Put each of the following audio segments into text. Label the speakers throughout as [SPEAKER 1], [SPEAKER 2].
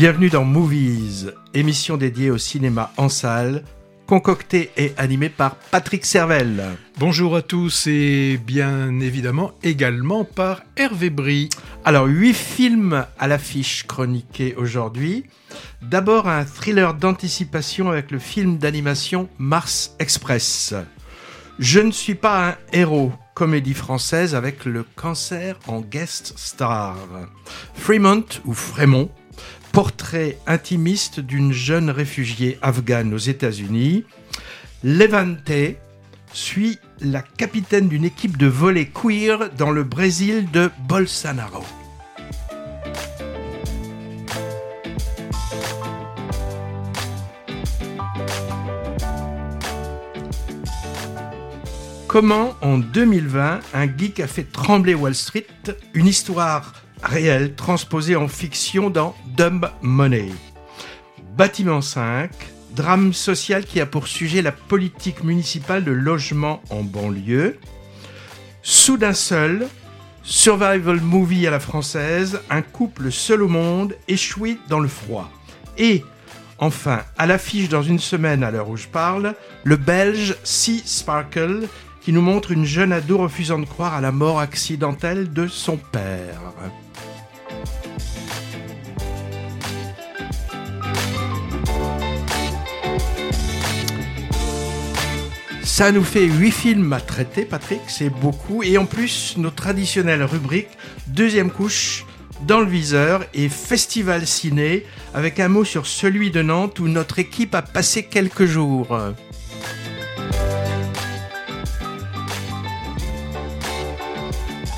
[SPEAKER 1] Bienvenue dans Movies, émission dédiée au cinéma en salle, concoctée et animée par Patrick Servel.
[SPEAKER 2] Bonjour à tous et bien évidemment également par Hervé Brie.
[SPEAKER 1] Alors, huit films à l'affiche chroniqués aujourd'hui. D'abord, un thriller d'anticipation avec le film d'animation Mars Express. Je ne suis pas un héros, comédie française avec le cancer en guest star. Fremont ou Frémont, portrait intimiste d'une jeune réfugiée afghane aux États-Unis. Levante suit la capitaine d'une équipe de volley queer dans le Brésil de Bolsonaro. Comment en 2020 un geek a fait trembler Wall Street? Une histoire réelle transposée en fiction dans Dumb Money. Bâtiment 5, drame social qui a pour sujet la politique municipale de logement en banlieue. Soudain seul, survival movie à la française, un couple seul au monde échoué dans le froid. Et enfin, à l'affiche dans une semaine à l'heure où je parle, le belge Sea Sparkle qui nous montre une jeune ado refusant de croire à la mort accidentelle de son père. Ça nous fait 8 films à traiter, Patrick, c'est beaucoup. Et en plus, nos traditionnelles rubriques, deuxième couche, dans le viseur et festival ciné, avec un mot sur celui de Nantes où notre équipe a passé quelques jours.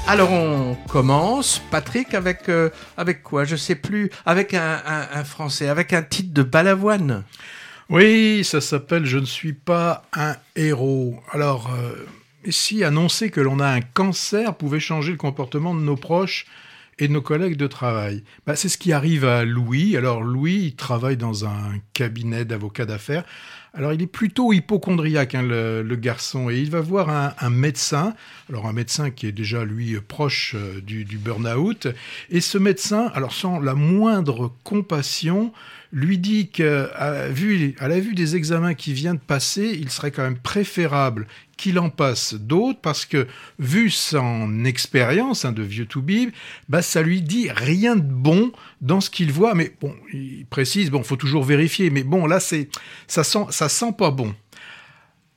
[SPEAKER 1] Alors on commence, Patrick, avec, euh, quoi? Je sais plus, avec un, français, avec un titre de Balavoine.
[SPEAKER 2] Oui, ça s'appelle Je ne suis pas un héros. Alors, euh, si annoncer que l'on a un cancer pouvait changer le comportement de nos proches et de nos collègues de travail. Bah, c'est ce qui arrive à Louis. Alors Louis, il travaille dans un cabinet d'avocats d'affaires alors il est plutôt hypochondriaque, hein, le, garçon, et il va voir un, médecin, alors un médecin qui est déjà lui proche euh, du, du burn-out, et ce médecin, alors sans la moindre compassion, lui dit qu'à vue, à la vue des examens qui vient de passer, il serait quand même préférable qu'il en passe d'autres parce que, vu son expérience hein, de vieux Toubib, bah, ça lui dit rien de bon dans ce qu'il voit. Mais bon, il précise, bon, faut toujours vérifier. Mais bon, là, c'est, ça sent, ça sent pas bon.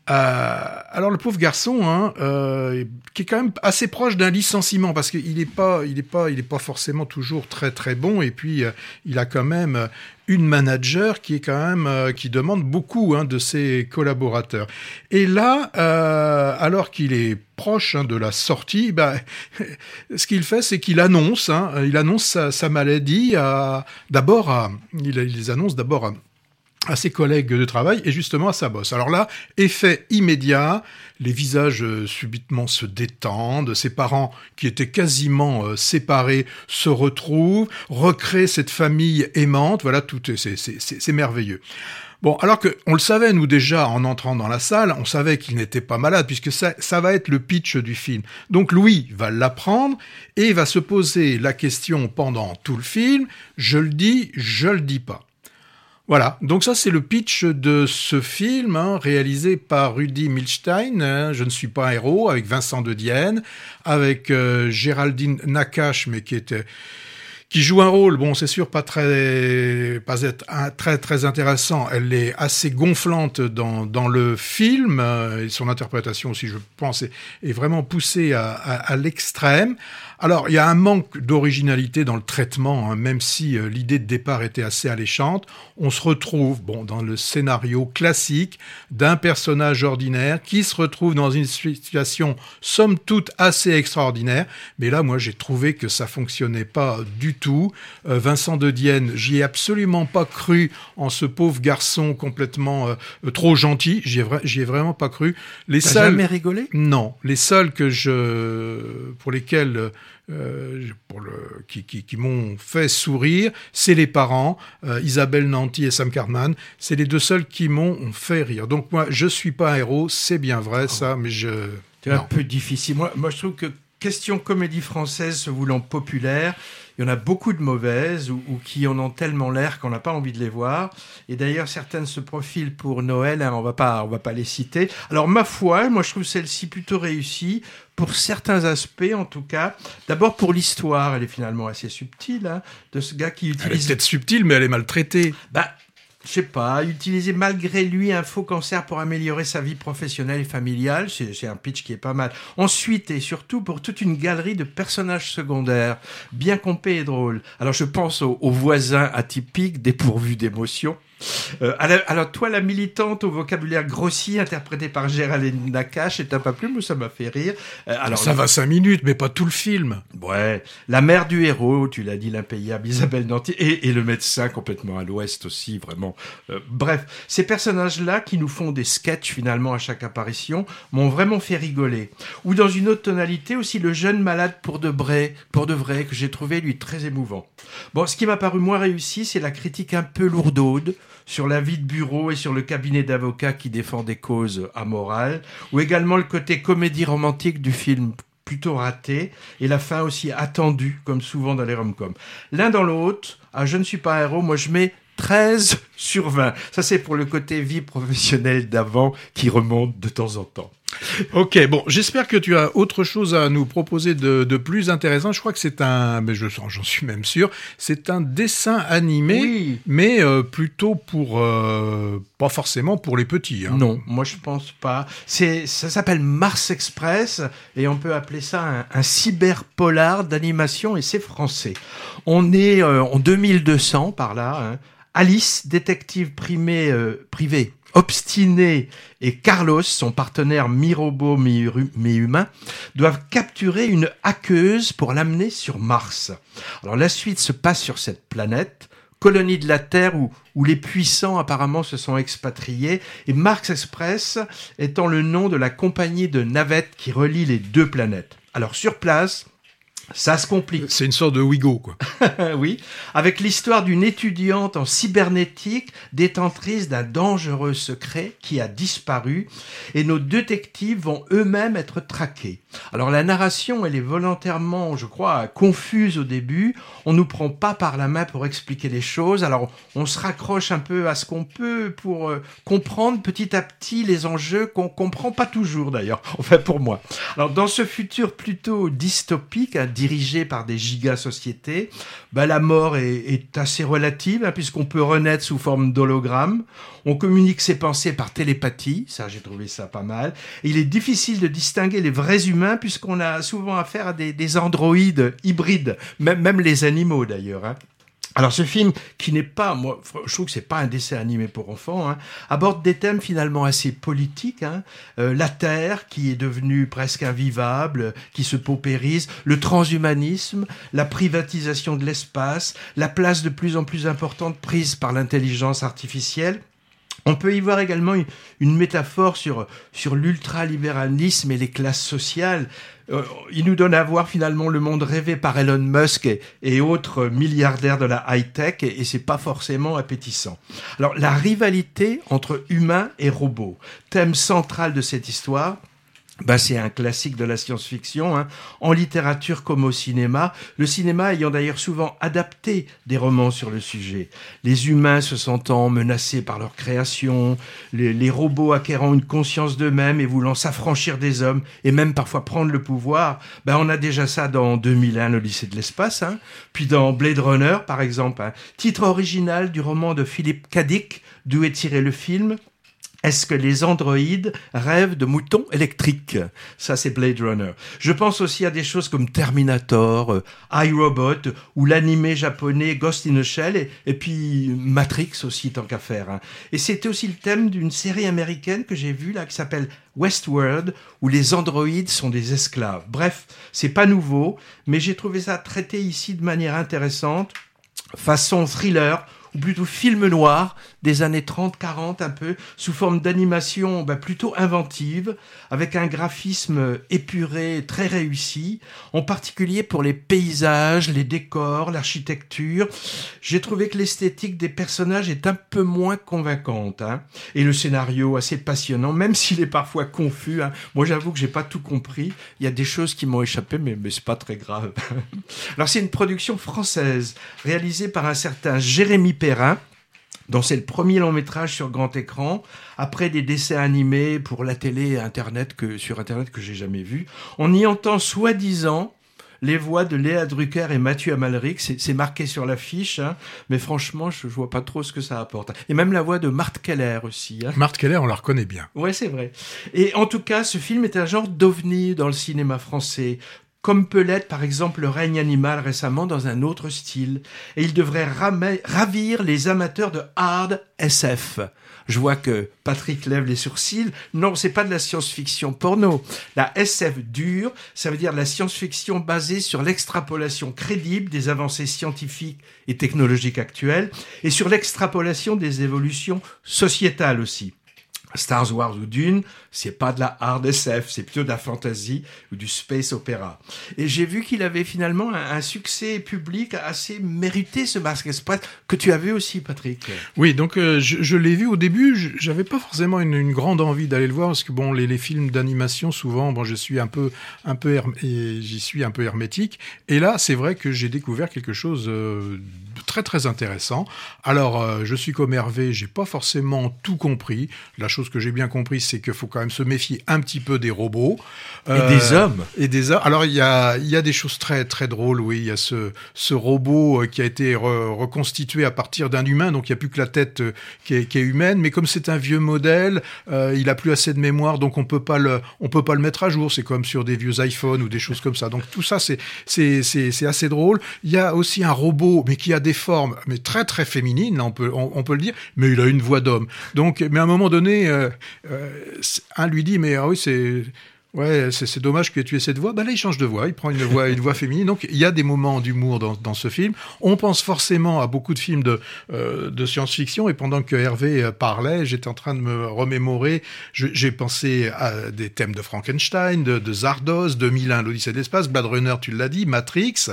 [SPEAKER 2] Euh, alors le pauvre garçon, hein, euh, qui est quand même assez proche d'un licenciement parce qu'il n'est pas, il est pas, il est pas forcément toujours très très bon et puis euh, il a quand même une manager qui est quand même qui demande beaucoup hein, de ses collaborateurs. Et là, alors qu'il est proche hein, de la sortie, bah, ce qu'il fait, c'est qu'il annonce, hein, il annonce sa, maladie. D'abord, il, il les annonce d'abord à ses collègues de travail et justement à sa bosse. Alors là, effet immédiat, les visages euh, subitement se détendent, ses parents qui étaient quasiment euh, séparés se retrouvent, recréent cette famille aimante, voilà, tout c'est merveilleux. Bon, alors que on le savait nous déjà en entrant dans la salle, on savait qu'il n'était pas malade puisque ça, ça va être le pitch du film. Donc Louis va l'apprendre et va se poser la question pendant tout le film, je le dis, je le dis pas. Voilà, donc ça c'est le pitch de ce film hein, réalisé par Rudy Milstein, hein, Je ne suis pas un héros, avec Vincent de Dienne, avec euh, Géraldine Nakache, mais qui était qui joue un rôle, bon, c'est sûr, pas très, pas être très très intéressant. Elle est assez gonflante dans, dans le film euh, et son interprétation aussi, je pense, est, vraiment poussée à l'extrême. Alors, il y a un manque d'originalité dans le traitement, hein, même si euh, l'idée de départ était assez alléchante. On se retrouve, bon, dans le scénario classique d'un personnage ordinaire qui se retrouve dans une situation somme toute assez extraordinaire. Mais là, moi, j'ai trouvé que ça fonctionnait pas du tout. Euh, Vincent de Dienne, j'y ai absolument pas cru en ce pauvre garçon complètement euh, trop gentil. J'y ai, ai, vraiment pas cru.
[SPEAKER 1] Les seuls... jamais rigolé?
[SPEAKER 2] Non, les seuls que je, pour lesquels euh, pour le, qui, qui, qui m'ont fait sourire, c'est les parents, euh, Isabelle Nanty et Sam Cartman. C'est les deux seuls qui m'ont fait rire. Donc moi, je suis pas un héros, c'est bien vrai ça, mais je...
[SPEAKER 1] C'est un peu difficile. Moi, moi, je trouve que question comédie française se voulant populaire, il y en a beaucoup de mauvaises ou, qui en ont tellement l'air qu'on n'a pas envie de les voir. Et d'ailleurs, certaines se profilent pour Noël. Hein, on va pas, on va pas les citer. Alors ma foi, moi je trouve celle-ci plutôt réussie pour certains aspects, en tout cas. D'abord pour l'histoire, elle est finalement assez subtile hein, de ce gars qui utilise.
[SPEAKER 2] Elle est peut-être subtile, mais elle est maltraitée.
[SPEAKER 1] Bah, je sais pas, utiliser malgré lui un faux cancer pour améliorer sa vie professionnelle et familiale, c'est un pitch qui est pas mal. Ensuite, et surtout pour toute une galerie de personnages secondaires, bien compés et drôles. Alors je pense aux, aux voisins atypiques, dépourvus d'émotions, euh, alors, toi, la militante au vocabulaire grossier, interprétée par Géraldine Nakache, et t'as pas plus, mais ça m'a fait rire.
[SPEAKER 2] Euh, alors, ça va cinq minutes, mais pas tout le film.
[SPEAKER 1] Ouais. La mère du héros, tu l'as dit, l'impayable Isabelle Nanty, et, le médecin complètement à l'ouest aussi, vraiment. Euh, bref, ces personnages-là, qui nous font des sketchs finalement à chaque apparition, m'ont vraiment fait rigoler. Ou dans une autre tonalité, aussi le jeune malade pour de vrai, pour de vrai, que j'ai trouvé lui très émouvant. Bon, ce qui m'a paru moins réussi, c'est la critique un peu lourdaude sur la vie de bureau et sur le cabinet d'avocats qui défend des causes amorales, ou également le côté comédie romantique du film plutôt raté, et la fin aussi attendue, comme souvent dans les rom-coms. L'un dans l'autre, ah, je ne suis pas un héros, moi je mets 13 sur 20. Ça c'est pour le côté vie professionnelle d'avant qui remonte de temps en temps.
[SPEAKER 2] Ok, bon, j'espère que tu as autre chose à nous proposer de, plus intéressant. Je crois que c'est un, mais je j'en suis même sûr, c'est un dessin animé, mais euh, plutôt pour, euh, pas forcément pour les petits. Hein.
[SPEAKER 1] Non, moi je pense pas. C'est, ça s'appelle Mars Express et on peut appeler ça un, cyber polar d'animation et c'est français. On est euh, en 2200 par là. Hein. Alice, détective primée, privée Obstiné et Carlos, son partenaire mi-robot, mi-humain, doivent capturer une hackeuse pour l'amener sur Mars. Alors la suite se passe sur cette planète, colonie de la Terre où, où les puissants apparemment se sont expatriés, et Mars Express étant le nom de la compagnie de navettes qui relie les deux planètes. Alors sur place, ça se complique.
[SPEAKER 2] C'est une sorte de Wigo, quoi.
[SPEAKER 1] oui, avec l'histoire d'une étudiante en cybernétique détentrice d'un dangereux secret qui a disparu et nos détectives vont eux-mêmes être traqués. Alors la narration, elle est volontairement, je crois, confuse au début. On nous prend pas par la main pour expliquer les choses. Alors on se raccroche un peu à ce qu'on peut pour euh, comprendre petit à petit les enjeux qu'on comprend pas toujours d'ailleurs. Enfin pour moi. Alors dans ce futur plutôt dystopique, hein, dirigé par des giga-sociétés, bah, la mort est, assez relative, hein, puisqu'on peut renaître sous forme d'hologramme. On communique ses pensées par télépathie, ça j'ai trouvé ça pas mal. il est difficile de distinguer les vrais humains, puisqu'on a souvent affaire à des, androïdes hybrides, même, les animaux d'ailleurs. Hein. Alors ce film, qui n'est pas, moi, je trouve que c'est pas un dessin animé pour enfants, hein, aborde des thèmes finalement assez politiques. Hein. Euh, la Terre, qui est devenue presque invivable, qui se paupérise, le transhumanisme, la privatisation de l'espace, la place de plus en plus importante prise par l'intelligence artificielle. On peut y voir également une, métaphore sur, sur l'ultralibéralisme et les classes sociales. Euh, il nous donne à voir finalement le monde rêvé par Elon Musk et, autres milliardaires de la high-tech et, et c'est pas forcément appétissant. Alors la rivalité entre humains et robots, thème central de cette histoire, bah, c'est un classique de la science-fiction, hein. en littérature comme au cinéma, le cinéma ayant d'ailleurs souvent adapté des romans sur le sujet. Les humains se sentant menacés par leur création, les, robots acquérant une conscience d'eux-mêmes et voulant s'affranchir des hommes et même parfois prendre le pouvoir, bah, on a déjà ça dans 2001, le lycée de l'espace, hein. puis dans Blade Runner par exemple, hein. titre original du roman de Philippe Cadic, d'où est tiré le film, est-ce que les androïdes rêvent de moutons électriques? Ça, c'est Blade Runner. Je pense aussi à des choses comme Terminator, euh, iRobot ou l'animé japonais Ghost in a Shell et, puis Matrix aussi, tant qu'à faire. Hein. Et c'était aussi le thème d'une série américaine que j'ai vue là qui s'appelle Westworld où les androïdes sont des esclaves. Bref, c'est pas nouveau, mais j'ai trouvé ça traité ici de manière intéressante, façon thriller ou plutôt film noir des années 30-40 un peu, sous forme d'animation bah, plutôt inventive, avec un graphisme épuré, très réussi, en particulier pour les paysages, les décors, l'architecture. J'ai trouvé que l'esthétique des personnages est un peu moins convaincante, hein, et le scénario assez passionnant, même s'il est parfois confus. Hein. Moi j'avoue que j'ai pas tout compris, il y a des choses qui m'ont échappé, mais, mais c'est pas très grave. Alors c'est une production française, réalisée par un certain Jérémy Perrin, dont c'est le premier long métrage sur grand écran, après des dessins animés pour la télé et Internet que, sur Internet que j'ai jamais vu. On y entend soi-disant les voix de Léa Drucker et Mathieu Amalric, c'est marqué sur l'affiche, hein, mais franchement, je, vois pas trop ce que ça apporte. Et même la voix de Marthe Keller aussi. Hein.
[SPEAKER 2] Marthe Keller, on la reconnaît bien.
[SPEAKER 1] Ouais, c'est vrai. Et en tout cas, ce film est un genre d'ovni dans le cinéma français comme peut l'être par exemple le règne animal récemment dans un autre style. Et il devrait ravir les amateurs de hard SF. Je vois que Patrick lève les sourcils. Non, c'est pas de la science-fiction porno. La SF dure, ça veut dire la science-fiction basée sur l'extrapolation crédible des avancées scientifiques et technologiques actuelles et sur l'extrapolation des évolutions sociétales aussi. Star Wars ou Dune, c'est pas de la hard SF, c'est plutôt de la fantasy ou du space opéra. Et j'ai vu qu'il avait finalement un, succès public assez mérité, ce Masque Express, que tu as vu aussi, Patrick.
[SPEAKER 2] Oui, donc euh, je, l'ai vu au début, j'avais pas forcément une, grande envie d'aller le voir, parce que bon, les, films d'animation, souvent, bon, je suis un peu, un peu, j'y suis un peu hermétique. Et là, c'est vrai que j'ai découvert quelque chose euh, très très intéressant. Alors, euh, je suis comme Hervé, j'ai pas forcément tout compris. La chose que j'ai bien compris, c'est qu'il faut quand même se méfier un petit peu des robots.
[SPEAKER 1] et des euh, hommes.
[SPEAKER 2] Et des hommes. Alors, il y a, y a des choses très, très drôles, oui. Il y a ce, ce robot euh, qui a été reconstitué à partir d'un humain, donc il n'y a plus que la tête qui est, qui est humaine. Mais comme c'est un vieux modèle, il a plus assez de mémoire, donc on peut pas le, on peut pas le mettre à jour. C'est comme sur des vieux iPhones ou des choses comme ça. Donc tout ça, c'est, assez drôle. Il y a aussi un robot, mais qui a des mais très, très féminines, on peut, on, peut le dire, mais il a une voix d'homme. Donc, mais à un moment donné, euh, un lui dit, mais ah oui, c'est Ouais, c'est dommage que tu aies cette voix. Bah là, il change de voix. Il prend une voix, une voix féminine. Donc, il y a des moments d'humour dans, dans, ce film. On pense forcément à beaucoup de films de, euh, de science-fiction. Et pendant que Hervé euh, parlait, j'étais en train de me remémorer. J'ai pensé à des thèmes de Frankenstein, de, de Zardos, 2001, l'Odyssée de l'espace, Blade Runner, tu l'as dit, Matrix.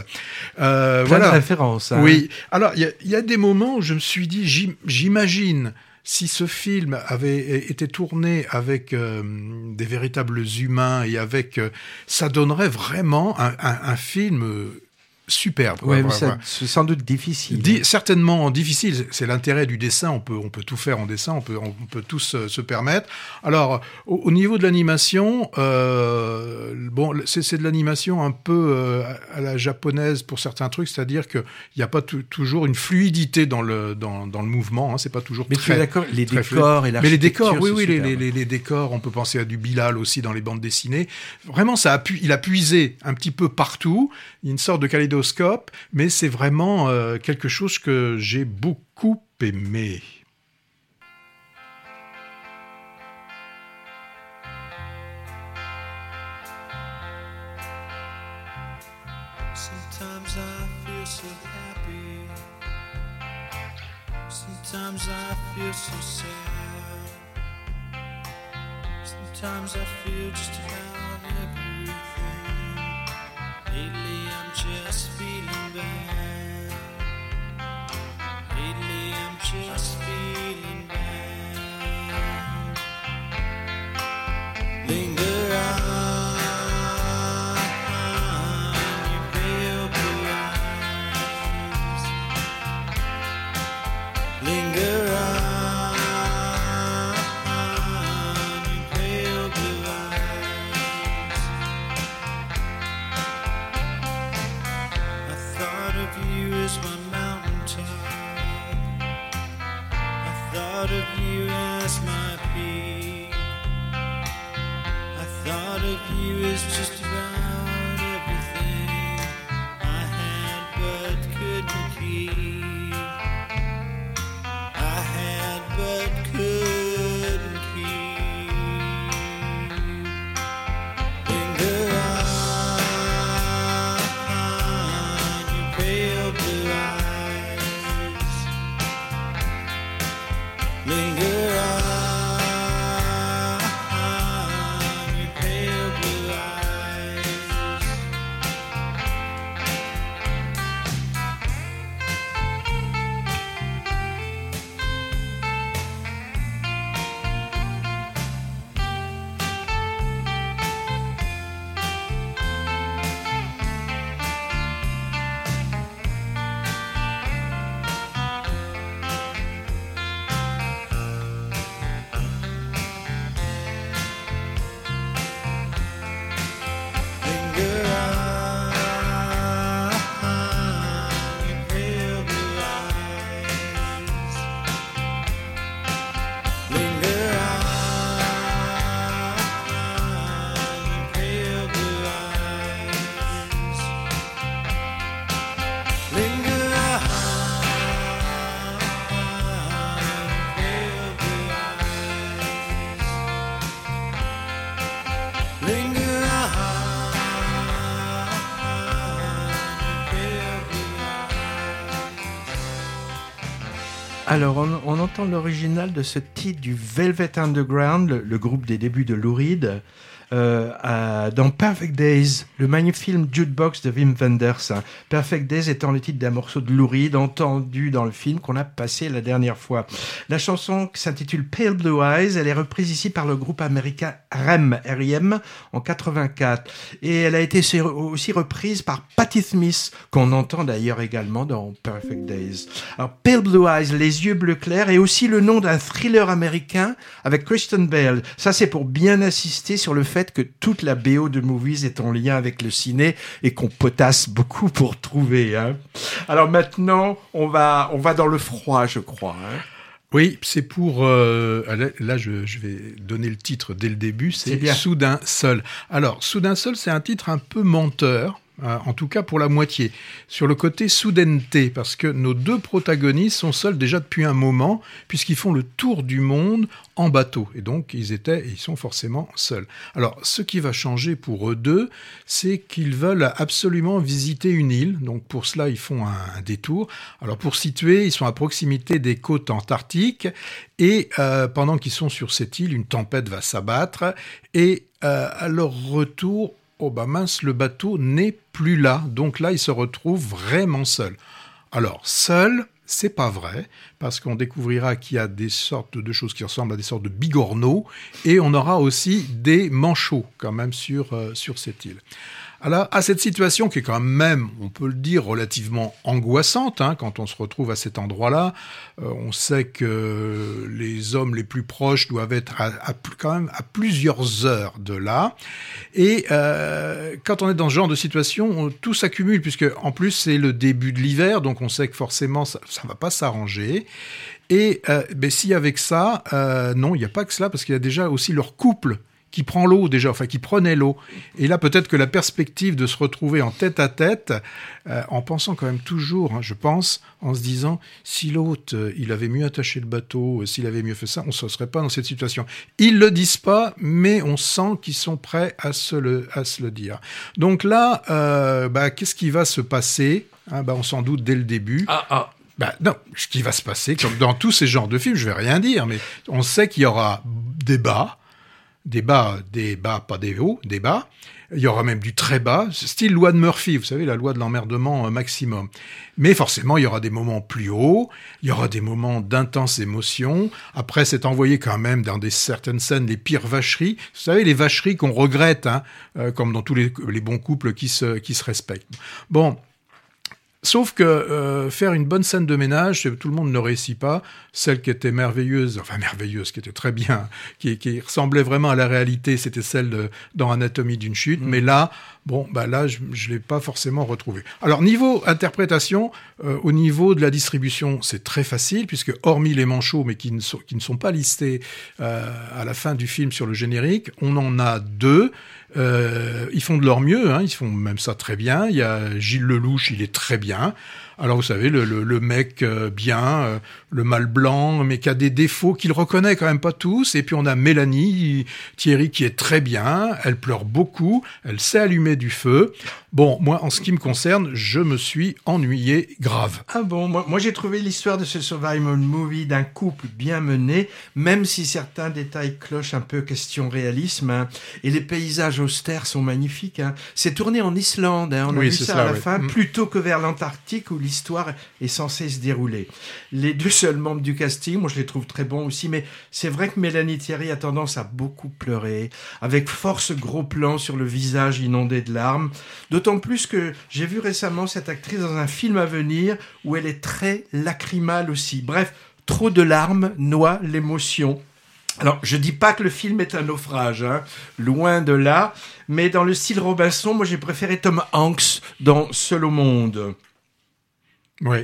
[SPEAKER 1] Euh, voilà. de références. Hein.
[SPEAKER 2] Oui. Alors, il y a, y a des moments où je me suis dit, j'imagine si ce film avait été tourné avec euh, des véritables humains et avec, euh, ça donnerait vraiment un, film superbe.
[SPEAKER 1] Ouais, c'est sans doute difficile.
[SPEAKER 2] certainement difficile. C'est l'intérêt du dessin. On peut, on peut tout faire en dessin. On peut, on peut tous se, permettre. Alors, au, niveau de l'animation, euh, bon, c'est de l'animation un peu euh, à la japonaise pour certains trucs, c'est-à-dire qu'il n'y a pas toujours une fluidité dans le, dans, dans le mouvement. Hein, c'est pas toujours
[SPEAKER 1] Mais
[SPEAKER 2] très.
[SPEAKER 1] tu es d'accord, les décors et
[SPEAKER 2] l'architecture. Mais les décors, oui, oui, les, les, les, décors. On peut penser à du Bilal aussi dans les bandes dessinées. Vraiment, ça a il a puisé un petit peu partout. Il y a une sorte de kaléidoscope mais c'est vraiment euh, quelque chose que j'ai beaucoup aimé. Sometimes I feel so happy. Sometimes I feel so sad. Sometimes I feel just about
[SPEAKER 1] Alors, on, entend l'original de ce titre du Velvet Underground, le, le groupe des débuts de Lou Reed, euh, dans Perfect Days, le magnifique film Jukebox de Wim Wenders. Perfect Days étant le titre d'un morceau de Lou Reed entendu dans le film qu'on a passé la dernière fois. La chanson qui s'intitule Pale Blue Eyes, elle est reprise ici par le groupe américain REM, en 84. Et elle a été aussi reprise par Patti Smith, qu'on entend d'ailleurs également dans Perfect Days. Alors, Pale Blue Eyes, les yeux bleus clairs, et aussi le nom d'un thriller américain avec Kristen Bell. Ça, c'est pour bien insister sur le fait que toute la BO de movies est en lien avec le ciné et qu'on potasse beaucoup pour trouver. Hein. Alors maintenant, on va, on va dans le froid, je crois. Hein.
[SPEAKER 2] Oui, c'est pour... euh, là, là, je, je vais donner le titre dès le début,
[SPEAKER 1] C'est.
[SPEAKER 2] Soudain Seul. Alors, Soudain Seul, c'est un titre un peu menteur, en tout cas pour la moitié, sur le côté soudaineté, parce que nos deux protagonistes sont seuls déjà depuis un moment, puisqu'ils font le tour du monde en bateau, et donc ils étaient et ils sont forcément seuls. Alors, ce qui va changer pour eux deux, c'est qu'ils veulent absolument visiter une île, donc pour cela ils font un, un détour. Alors pour situer, ils sont à proximité des côtes antarctiques, et euh, pendant qu'ils sont sur cette île, une tempête va s'abattre, et euh, à leur retour, oh bah mince, le bateau n'est plus là, donc là ils se retrouvent vraiment seuls. Alors seul, c'est pas vrai, parce qu'on découvrira qu'il y a des sortes de choses qui ressemblent à des sortes de bigorneaux, et on aura aussi des manchots quand même sur, euh, sur cette île. À cette situation qui est quand même, on peut le dire, relativement angoissante, hein, quand on se retrouve à cet endroit-là, euh, on sait que les hommes les plus proches doivent être à, quand même à plusieurs heures de là. Et euh, quand on est dans ce genre de situation, on- tout s'accumule, puisque en plus c'est le début de l'hiver, donc on sait que forcément ça ne va pas s'arranger. Et euh, ben, si avec ça, euh, non, il n'y a pas que cela, parce qu'il y a déjà aussi leur couple qui prend l'eau déjà, enfin qui prenait l'eau. Et là, peut-être que la perspective de se retrouver en tête à tête, euh, en pensant quand même toujours, hein, je pense, en se disant, si l'autre, euh, il avait mieux attaché le bateau, euh, s'il avait mieux fait ça, on ne serait pas dans cette situation. Ils le disent pas, mais on sent qu'ils sont prêts à se le, à se le dire. Donc là, euh, bah, qu'est-ce qui va se passer Hein, bah, On s'en doute dès le début.
[SPEAKER 1] Ah, ah.
[SPEAKER 2] Bah, non, ce qui va se passer, comme dans tous ces genres de films, je vais rien dire, mais on sait qu'il y aura des bas, des bas, des bas, pas des hauts, des bas. Il y aura même du très bas, style loi de Murphy, vous savez, la loi de l'emmerdement euh, maximum. Mais forcément, il y aura des moments plus hauts, il y aura des moments d'intense émotion. Après, c'est envoyé quand même dans des certaines scènes les pires vacheries. Vous savez, les vacheries qu'on regrette, hein, euh, comme dans tous les, bons couples qui se, qui se respectent. Bon, Sauf que euh, faire une bonne scène de ménage, tout le monde ne réussit pas. Celle qui était merveilleuse, enfin merveilleuse, qui était très bien, qui, qui ressemblait vraiment à la réalité, c'était celle de, dans Anatomie d'une chute. Mais là, bon, bah là, je ne l'ai pas forcément retrouvée. Alors niveau interprétation, euh, au niveau de la distribution, c'est très facile puisque hormis les manchots, mais qui ne sont, qui ne sont pas listés euh, à la fin du film sur le générique, on en a deux. Euh, ils font de leur mieux, hein, ils font même ça très bien. Il y a Gilles Lelouch, il est très bien. Alors vous savez, le, le, le mec euh, bien, euh, le mâle blanc, mais qui a des défauts qu'il reconnaît quand même pas tous. Et puis on a Mélanie Thierry qui est très bien, elle pleure beaucoup, elle sait allumer du feu. Bon, moi en ce qui me concerne, je me suis ennuyé grave.
[SPEAKER 1] Ah bon, moi, moi j'ai trouvé l'histoire de ce survival movie d'un couple bien mené, même si certains détails clochent un peu question réalisme. hein. Et les paysages austères sont magnifiques. hein. C'est tourné en Islande, hein, on a
[SPEAKER 2] Oui,
[SPEAKER 1] vu
[SPEAKER 2] c'est
[SPEAKER 1] ça à la fin,
[SPEAKER 2] Mm.
[SPEAKER 1] plutôt que vers l'Antarctique où l'histoire est censée se dérouler. Les deux seuls membres du casting, moi je les trouve très bons aussi, mais c'est vrai que Mélanie Thierry a tendance à beaucoup pleurer, avec force gros plans sur le visage inondé de larmes. D'autant plus que j'ai vu récemment cette actrice dans un film à venir où elle est très lacrymale aussi. Bref, trop de larmes noie l'émotion. Alors, je dis pas que le film est un naufrage, hein, loin de là, mais dans le style Robinson, moi j'ai préféré Tom Hanks dans Seul au monde.
[SPEAKER 2] Oui.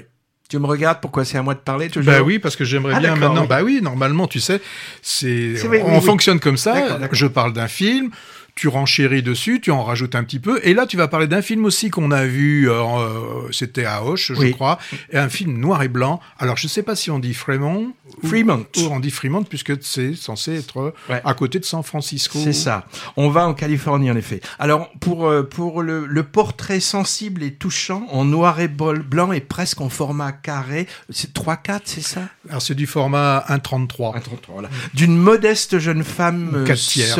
[SPEAKER 1] Tu me regardes, pourquoi c'est à moi de parler toujours?
[SPEAKER 2] Bah oui, parce que j'aimerais
[SPEAKER 1] Ah,
[SPEAKER 2] bien maintenant.
[SPEAKER 1] oui.
[SPEAKER 2] Bah oui, normalement, tu sais, c'est on,
[SPEAKER 1] vrai, oui,
[SPEAKER 2] on
[SPEAKER 1] oui.
[SPEAKER 2] fonctionne comme ça. Je parle d'un film. Tu renchéris dessus, tu en rajoutes un petit peu. Et là, tu vas parler d'un film aussi qu'on a vu, euh, euh, c'était à Hoche, je crois, et un film noir et blanc. Alors, je ne sais pas si on dit Fremont.
[SPEAKER 1] Fremont.
[SPEAKER 2] Ou, on dit Fremont, puisque c'est censé être à côté de San Francisco.
[SPEAKER 1] C'est ça. On va en Californie, en effet. Alors, pour, euh, pour le, le, portrait sensible et touchant, en noir et blanc et presque en format carré, c'est 3-4, c'est ça?
[SPEAKER 2] Alors, c'est du format 1,33. 1,33,
[SPEAKER 1] voilà. D'une modeste jeune femme.
[SPEAKER 2] 4 tiers,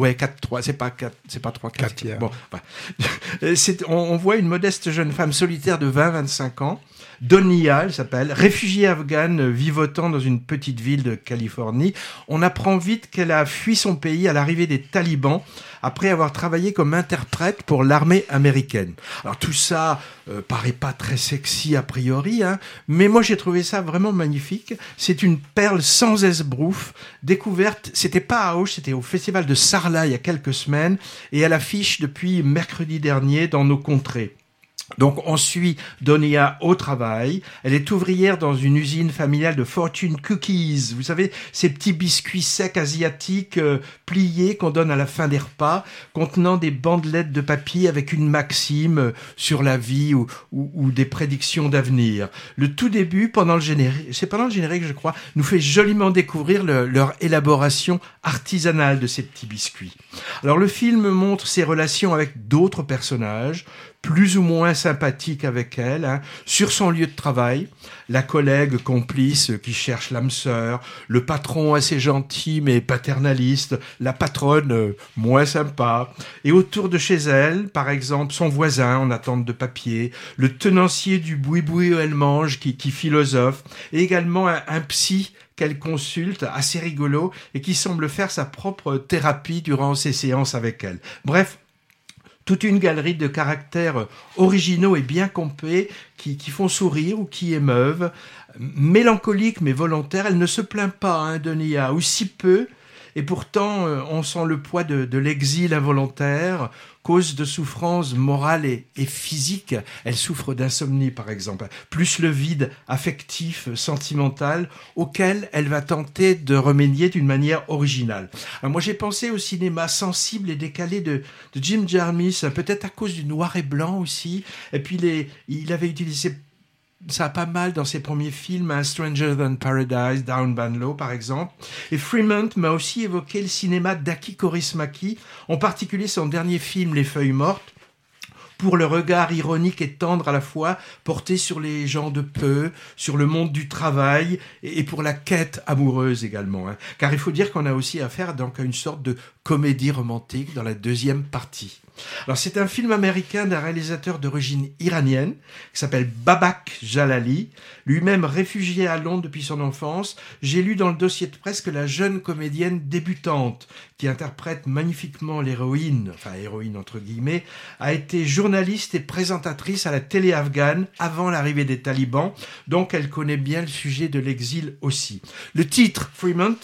[SPEAKER 1] Ouais, 4-3, c'est pas 4, c'est pas 3 4.
[SPEAKER 2] 4
[SPEAKER 1] bon, c'est, on, on, voit une modeste jeune femme solitaire de 20-25 ans Donia, elle s'appelle, réfugiée afghane vivotant dans une petite ville de Californie. On apprend vite qu'elle a fui son pays à l'arrivée des talibans après avoir travaillé comme interprète pour l'armée américaine. Alors tout ça euh, paraît pas très sexy a priori, hein, mais moi j'ai trouvé ça vraiment magnifique. C'est une perle sans esbrouf, découverte, c'était pas à Auch, c'était au festival de Sarlat il y a quelques semaines, et elle affiche depuis mercredi dernier dans nos contrées. Donc on suit Donia au travail. Elle est ouvrière dans une usine familiale de Fortune Cookies. Vous savez, ces petits biscuits secs asiatiques euh, pliés qu'on donne à la fin des repas, contenant des bandelettes de papier avec une maxime euh, sur la vie ou, ou, des prédictions d'avenir. Le tout début, pendant le générique, c'est pendant le générique, je crois, nous fait joliment découvrir leur élaboration artisanale de ces petits biscuits. Alors le film montre ses relations avec d'autres personnages, plus ou moins sympathique avec elle, hein, sur son lieu de travail, la collègue complice qui cherche l'âme sœur, le patron assez gentil mais paternaliste, la patronne euh, moins sympa, et autour de chez elle, par exemple, son voisin en attente de papier, le tenancier du boui-boui où elle mange qui, qui philosophe, et également un, un psy qu'elle consulte, assez rigolo, et qui semble faire sa propre thérapie durant ses séances avec elle. Bref, toute une galerie de caractères originaux et bien compés qui, font sourire ou qui émeuvent. Mélancolique mais volontaire, elle ne se plaint pas, hein, Denia, ou si peu, et pourtant euh, on sent le poids de l'exil involontaire, cause de souffrance morale et, physique. Elle souffre d'insomnie, par exemple, plus le vide affectif, sentimental, auquel elle va tenter de remédier d'une manière originale. moi, j'ai pensé au cinéma sensible et décalé de, Jim Jarmusch, peut-être à cause du noir et blanc aussi. Et puis, il avait utilisé ça a pas mal dans ses premiers films, hein, Stranger Than Paradise, Down Banlow par exemple. Et Fremont m'a aussi évoqué le cinéma d'Aki Korismaki, en particulier son dernier film Les Feuilles Mortes, pour le regard ironique et tendre à la fois porté sur les gens de peu, sur le monde du travail et pour la quête amoureuse également. Hein. Car il faut dire qu'on a aussi affaire donc à une sorte de comédie romantique dans la deuxième partie. Alors c'est un film américain d'un réalisateur d'origine iranienne qui s'appelle Babak Jalali, lui-même réfugié à Londres depuis son enfance. J'ai lu dans le dossier de presse que la jeune comédienne débutante qui interprète magnifiquement l'héroïne, enfin héroïne entre guillemets, a été journaliste et présentatrice à la télé afghane avant l'arrivée des talibans, donc elle connaît bien le sujet de l'exil aussi. Le titre Fremont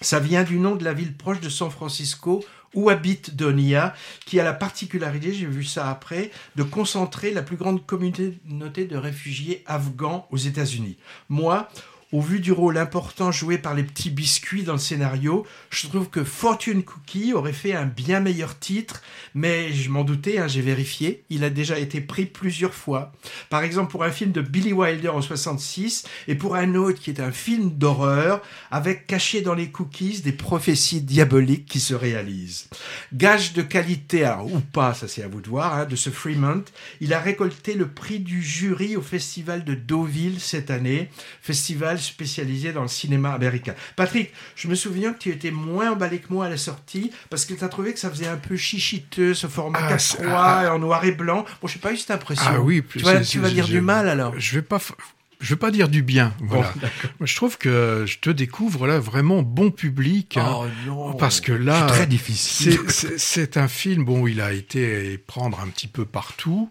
[SPEAKER 1] ça vient du nom de la ville proche de San Francisco où habite Donia, qui a la particularité, j'ai vu ça après, de concentrer la plus grande communauté de réfugiés afghans aux États-Unis. Moi, au vu du rôle important joué par les petits biscuits dans le scénario, je trouve que Fortune Cookie aurait fait un bien meilleur titre, mais je m'en doutais, hein, j'ai vérifié, il a déjà été pris plusieurs fois. Par exemple pour un film de Billy Wilder en 66 et pour un autre qui est un film d'horreur avec caché dans les cookies des prophéties diaboliques qui se réalisent. Gage de qualité, ou pas, ça c'est à vous de voir, hein, de ce Fremont, il a récolté le prix du jury au festival de Deauville cette année, festival spécialisé dans le cinéma américain. Patrick, je me souviens que tu étais moins emballé que moi à la sortie parce que tu as trouvé que ça faisait un peu chichiteux ce format ah, 4 ah. en noir et blanc. Bon, je n'ai pas eu cette impression.
[SPEAKER 2] Ah oui,
[SPEAKER 1] tu vas, tu vas dire du mal alors.
[SPEAKER 2] Je vais pas je veux pas dire du bien. Voilà. je trouve que je te découvre là vraiment bon public.
[SPEAKER 1] Hein, oh non.
[SPEAKER 2] Parce que là,
[SPEAKER 1] c'est très difficile.
[SPEAKER 2] C'est un film bon, il a été prendre un petit peu partout.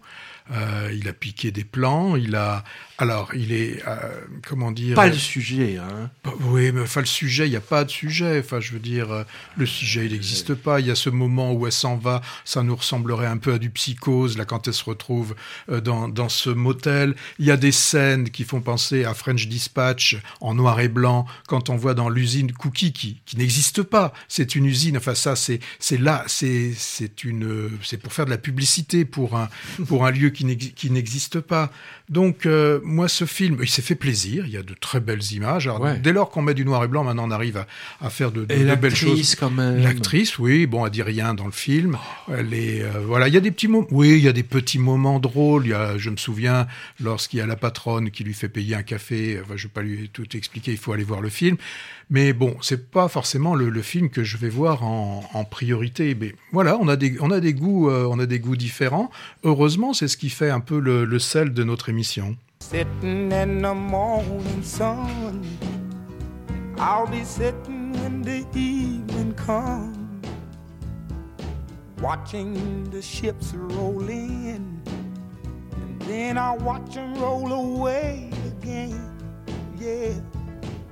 [SPEAKER 2] Euh, il a piqué des plans. Il a alors il est euh, comment dire
[SPEAKER 1] Pas le sujet, hein.
[SPEAKER 2] Bah, oui, mais enfin le sujet, il n'y a pas de sujet. Enfin, je veux dire, euh, le sujet, il n'existe pas. Il y a ce moment où elle s'en va. Ça nous ressemblerait un peu à du psychose là quand elle se retrouve dans dans ce motel. Il y a des scènes qui font penser à French Dispatch en noir et blanc quand on voit dans l'usine Cookie qui qui n'existe pas. C'est une usine. Enfin ça, c'est c'est là, c'est c'est une c'est pour faire de la publicité pour un pour un lieu qui qui n'existe pas. Donc, euh, moi, ce film, il s'est fait plaisir. Il y a de très belles images. Alors, Dès lors qu'on met du noir et blanc, maintenant, on arrive à, à faire de, de,
[SPEAKER 1] et
[SPEAKER 2] de belles choses.
[SPEAKER 1] quand même.
[SPEAKER 2] L'actrice, oui. Bon, elle dit rien dans le film. Elle est, euh, voilà, il y a des petits moments. Oui, il y a des petits moments drôles. Il y a, je me souviens, lorsqu'il y a la patronne qui lui fait payer un café. Enfin, je vais pas lui tout expliquer. Il faut aller voir le film. Mais bon, c'est pas forcément le, le, film que je vais voir en, en, priorité. Mais voilà, on a des, on a des goûts, euh, on a des goûts différents. Heureusement, c'est ce qui fait un peu le, le sel de notre émission. Sitting in the morning sun, I'll be sitting when the evening comes, watching the ships roll in, and then I'll watch them roll away again. Yeah.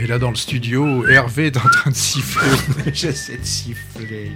[SPEAKER 2] Et là, dans le studio, Hervé est en train de siffler.
[SPEAKER 1] J'essaie de siffler.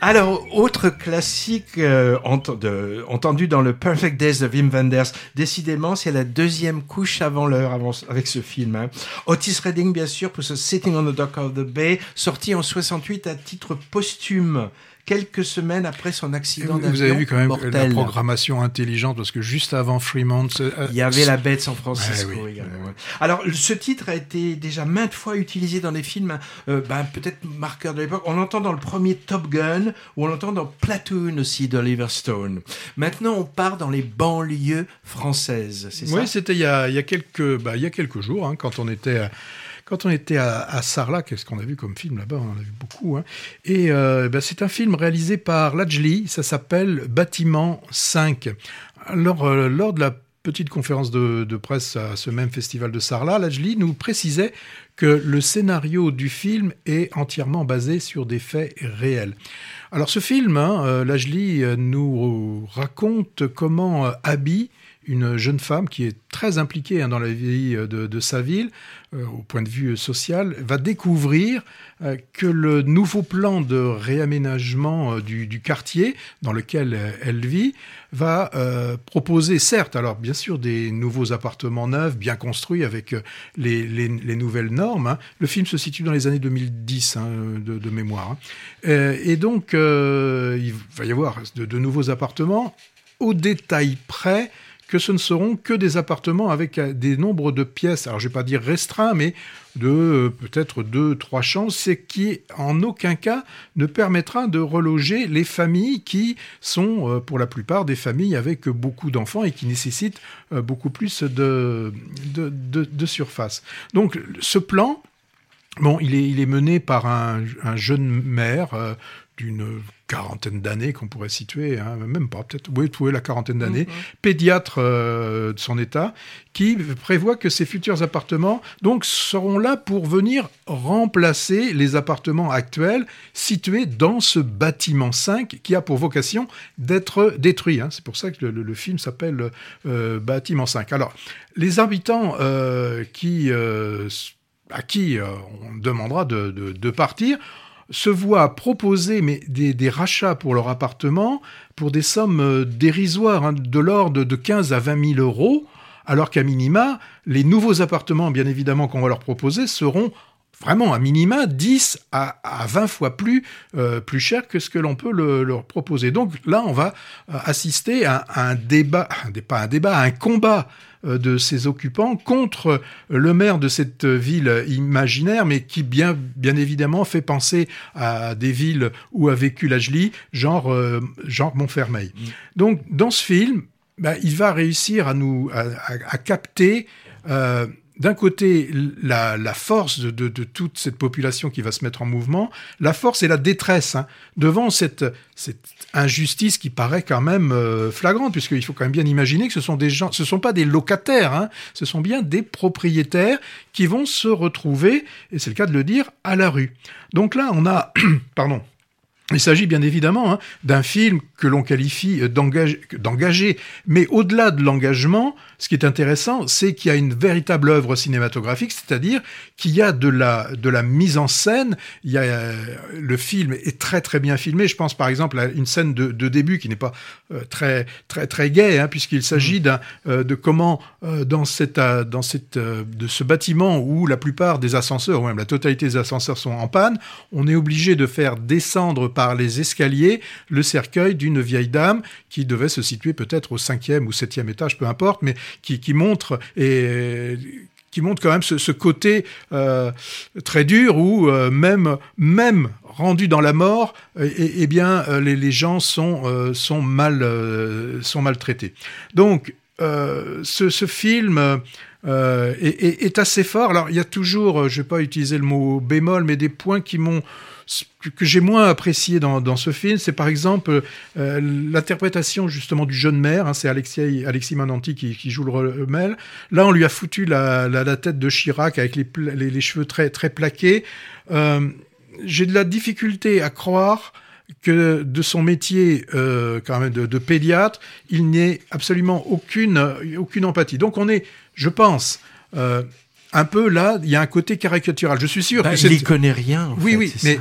[SPEAKER 1] Alors, autre classique euh, entendu dans le Perfect Days de Wim Wenders. Décidément, c'est la deuxième couche avant l'heure avec ce film. Hein. Otis Redding, bien sûr, pour ce Sitting on the Dock of the Bay, sorti en 68 à titre posthume quelques semaines après son accident d'avion
[SPEAKER 2] Vous avez vu quand même la programmation intelligente parce que juste avant Fremont,
[SPEAKER 1] euh, il y avait la bête San Francisco également. Alors ce titre a été déjà maintes fois utilisé dans des films, euh, ben, peut-être marqueurs de l'époque. On l'entend dans le premier Top Gun ou on l'entend dans Platoon aussi d'Oliver Stone. Maintenant, on part dans les banlieues françaises. C'est ça?
[SPEAKER 2] Oui, c'était il, y a quelques, bah, il y a quelques jours hein, quand on était. À quand on était à, à Sarlat, qu'est-ce qu'on a vu comme film là-bas? On en a vu beaucoup. Hein. Et euh, ben, c'est un film réalisé par Lajli, ça s'appelle Bâtiment 5. Alors, euh, lors de la petite conférence de, de, presse à ce même festival de Sarlat, Lajli nous précisait que le scénario du film est entièrement basé sur des faits réels. Alors ce film, hein, euh, Lajli nous raconte comment Abby, une jeune femme qui est très impliquée hein, dans la vie de, de sa ville, euh, au point de vue social, va découvrir euh, que le nouveau plan de réaménagement euh, du, quartier dans lequel elle vit va proposer, certes, alors bien sûr, des nouveaux appartements neufs, bien construits avec les, les, les nouvelles normes. Hein. Le film se situe dans les années 2010 hein, de, mémoire. Hein. et donc, il va y avoir de nouveaux appartements au détail près que ce ne seront que des appartements avec euh, des nombres de pièces, alors je ne vais pas dire restreints, mais de euh, peut-être deux, trois chambres, ce qui en aucun cas ne permettra de reloger les familles qui sont euh, pour la plupart des familles avec beaucoup d'enfants et qui nécessitent beaucoup plus de, surface. Donc ce plan, Bon, il est, il est mené par un, jeune maire d'une quarantaine d'années qu'on pourrait situer, hein, même pas, peut-être, oui, trouver la quarantaine d'années, mhm. pédiatre euh, de son état, qui prévoit que ces futurs appartements donc seront là pour venir remplacer les appartements actuels situés dans ce bâtiment 5 qui a pour vocation d'être détruit. Hein. C'est pour ça que le, film s'appelle euh, Bâtiment 5. Alors, les habitants euh, qui, à qui on demandera de, de partir, se voient proposer des, rachats pour leur appartement pour des sommes euh, dérisoires, hein, de l'ordre de 15 à 20 000 euros, alors qu'à minima, les nouveaux appartements, bien évidemment, qu'on va leur proposer seront vraiment à minima 10 à, 20 fois plus, euh, plus cher que ce que l'on peut leur proposer. Donc là, on va euh, assister à, un débat, pas un débat, à un combat euh, de ses occupants contre le maire de cette ville imaginaire, mais qui bien, bien évidemment fait penser à des villes où a vécu Lajli, genre, euh, genre Montfermeil. Mm. Donc, dans ce film, bah, il va réussir à nous à, capter euh, d'un côté la, force de, toute cette population qui va se mettre en mouvement, la force et la détresse hein, devant cette, injustice qui paraît quand même euh, flagrante, puisqu'il faut quand même bien imaginer que ce sont des gens, ce sont pas des locataires, hein, ce sont bien des propriétaires qui vont se retrouver, et c'est le cas de le dire, à la rue. Donc là, on a, pardon, il s'agit bien évidemment hein, d'un film que l'on qualifie d'engagé, mais au-delà de l'engagement, ce qui est intéressant, c'est qu'il y a une véritable œuvre cinématographique, c'est-à-dire qu'il y a de la, de la mise en scène, il y a, euh, le film est très très bien filmé, je pense par exemple à une scène de, de début qui n'est pas euh, très très très gaie, hein, puisqu'il s'agit mmh. euh, de comment dans, cette, dans cette, de ce bâtiment où la plupart des ascenseurs, ou même la totalité des ascenseurs sont en panne, on est obligé de faire descendre par les escaliers le cercueil d'une vieille dame qui devait se situer peut-être au cinquième ou septième étage, peu importe, mais qui, montre et qui montre quand même ce, côté euh, très dur où euh, même même rendu dans la mort, eh, bien euh, les, gens sont sont mal sont maltraités. Donc ce, film est, est, assez fort. Alors il y a toujours, je vais pas utiliser le mot bémol, mais des points qui m'ont que j'ai moins apprécié dans, ce film, c'est par exemple euh, l'interprétation justement du jeune maire, hein, c'est Alexis, Mananti qui, joue le rôle Mel. Là, on lui a foutu la, tête de Chirac avec les, cheveux très, très plaqués. Euh, j'ai de la difficulté à croire que de son métier euh, quand même de, pédiatre, il n'y ait absolument aucune, aucune empathie. Donc on est, je pense, un peu là, il y a un côté caricatural. Je suis sûr
[SPEAKER 1] bah, que il n'y connaît rien.
[SPEAKER 2] oui, oui, mais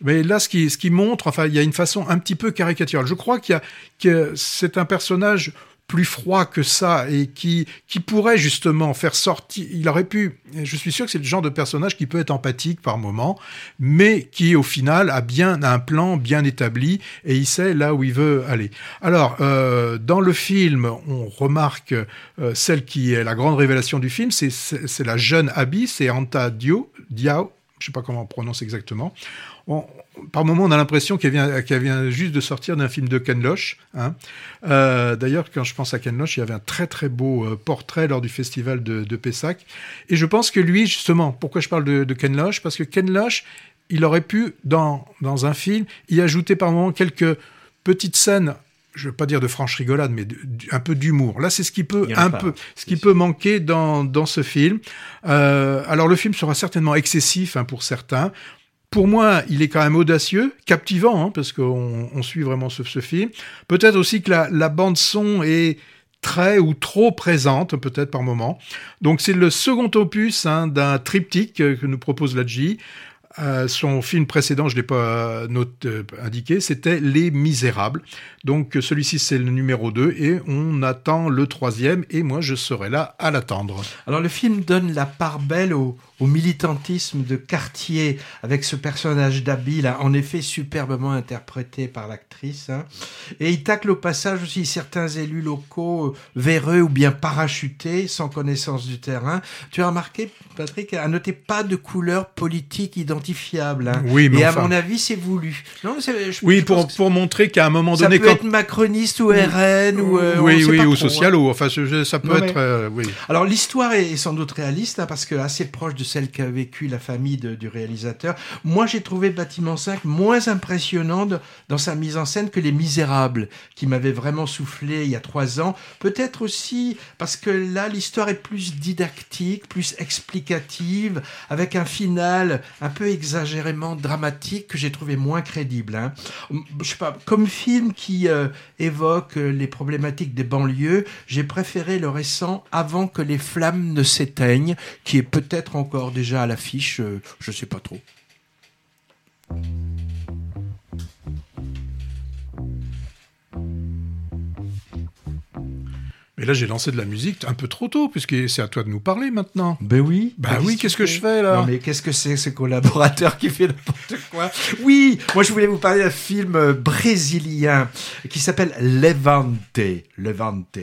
[SPEAKER 2] mais là, ce qui, ce qui montre, enfin, il y a une façon un petit peu caricaturale. Je crois qu'il y a que c'est un personnage plus froid que ça et qui, qui pourrait justement faire sortir. Il aurait pu. Je suis sûr que c'est le genre de personnage qui peut être empathique par moment, mais qui au final a bien un plan bien établi et il sait là où il veut aller. Alors, euh, dans le film, on remarque euh, celle qui est la grande révélation du film, c'est la jeune Abby, c'est Anta Dio, Diao, je sais pas comment on prononce exactement par moment, on a l'impression qu'elle vient, vient juste de sortir d'un film de Ken Loach. Hein. Euh, d'ailleurs, quand je pense à Ken Loach, il y avait un très très beau euh, portrait lors du festival de, de, Pessac. Et je pense que lui, justement, pourquoi je parle de, Ken Loach? Parce que Ken Loach, il aurait pu, dans, dans un film, y ajouter par moment quelques petites scènes je veux pas dire de franche rigolade, mais un peu d'humour. Là, c'est ce qui peut un peu, ce qui peut manquer dans, dans ce film. Euh, alors, le film sera certainement excessif hein, pour certains pour moi, il est quand même audacieux, captivant, hein, parce qu'on suit vraiment ce, film. Peut-être aussi que la, bande son est très ou trop présente, peut-être par moment. Donc c'est le second opus hein, d'un triptyque que nous propose Ladji. Euh, son film précédent, je ne l'ai pas note, euh, indiqué, c'était Les Misérables. Donc celui-ci, c'est le numéro 2 et on attend le troisième et moi, je serai là à l'attendre.
[SPEAKER 1] Alors le film donne la part belle au, au militantisme de quartier avec ce personnage d'habile, en effet superbement interprété par l'actrice. Hein. Et il tacle au passage aussi certains élus locaux euh, véreux ou bien parachutés, sans connaissance du terrain. Tu as remarqué, Patrick, à noter pas de couleur politique identifiable. Hein.
[SPEAKER 2] Oui, mais
[SPEAKER 1] Et
[SPEAKER 2] enfin-
[SPEAKER 1] à mon avis, c'est voulu. Non, je-
[SPEAKER 2] Oui,
[SPEAKER 1] je
[SPEAKER 2] pour, pour montrer qu'à un moment
[SPEAKER 1] ça
[SPEAKER 2] donné,
[SPEAKER 1] peut
[SPEAKER 2] quand...
[SPEAKER 1] être macroniste ou RN ou euh,
[SPEAKER 2] oui, oui, ou
[SPEAKER 1] trop, hein.
[SPEAKER 2] socialo. Enfin, je- ça peut
[SPEAKER 1] Non, mais-
[SPEAKER 2] être, euh, oui.
[SPEAKER 1] Alors l'histoire est sans doute réaliste hein, parce que assez proche de celle qu'a vécue la famille du réalisateur. Moi j'ai trouvé Bâtiment 5 moins impressionnant dans sa mise en scène que Les Misérables qui m'avait vraiment soufflé il y a trois ans. Peut-être aussi parce que là l'histoire est plus didactique, plus explicative, avec un final un peu exagérément dramatique que j'ai trouvé moins crédible. hein. Je sais pas, comme film qui euh, évoque euh, les problématiques des banlieues, j'ai préféré le récent Avant que les flammes ne s'éteignent, qui est peut-être encore déjà à l'affiche, euh, je sais pas trop.
[SPEAKER 2] Mais là, j'ai lancé de la musique un peu trop tôt, puisque c'est à toi de nous parler maintenant.
[SPEAKER 1] Ben oui.
[SPEAKER 2] Bah oui, qu'est-ce que je fais là?
[SPEAKER 1] Non mais qu'est-ce que c'est ce collaborateur qui fait n'importe quoi? Oui, moi je voulais vous parler d'un film euh, brésilien qui s'appelle Levante. Levante.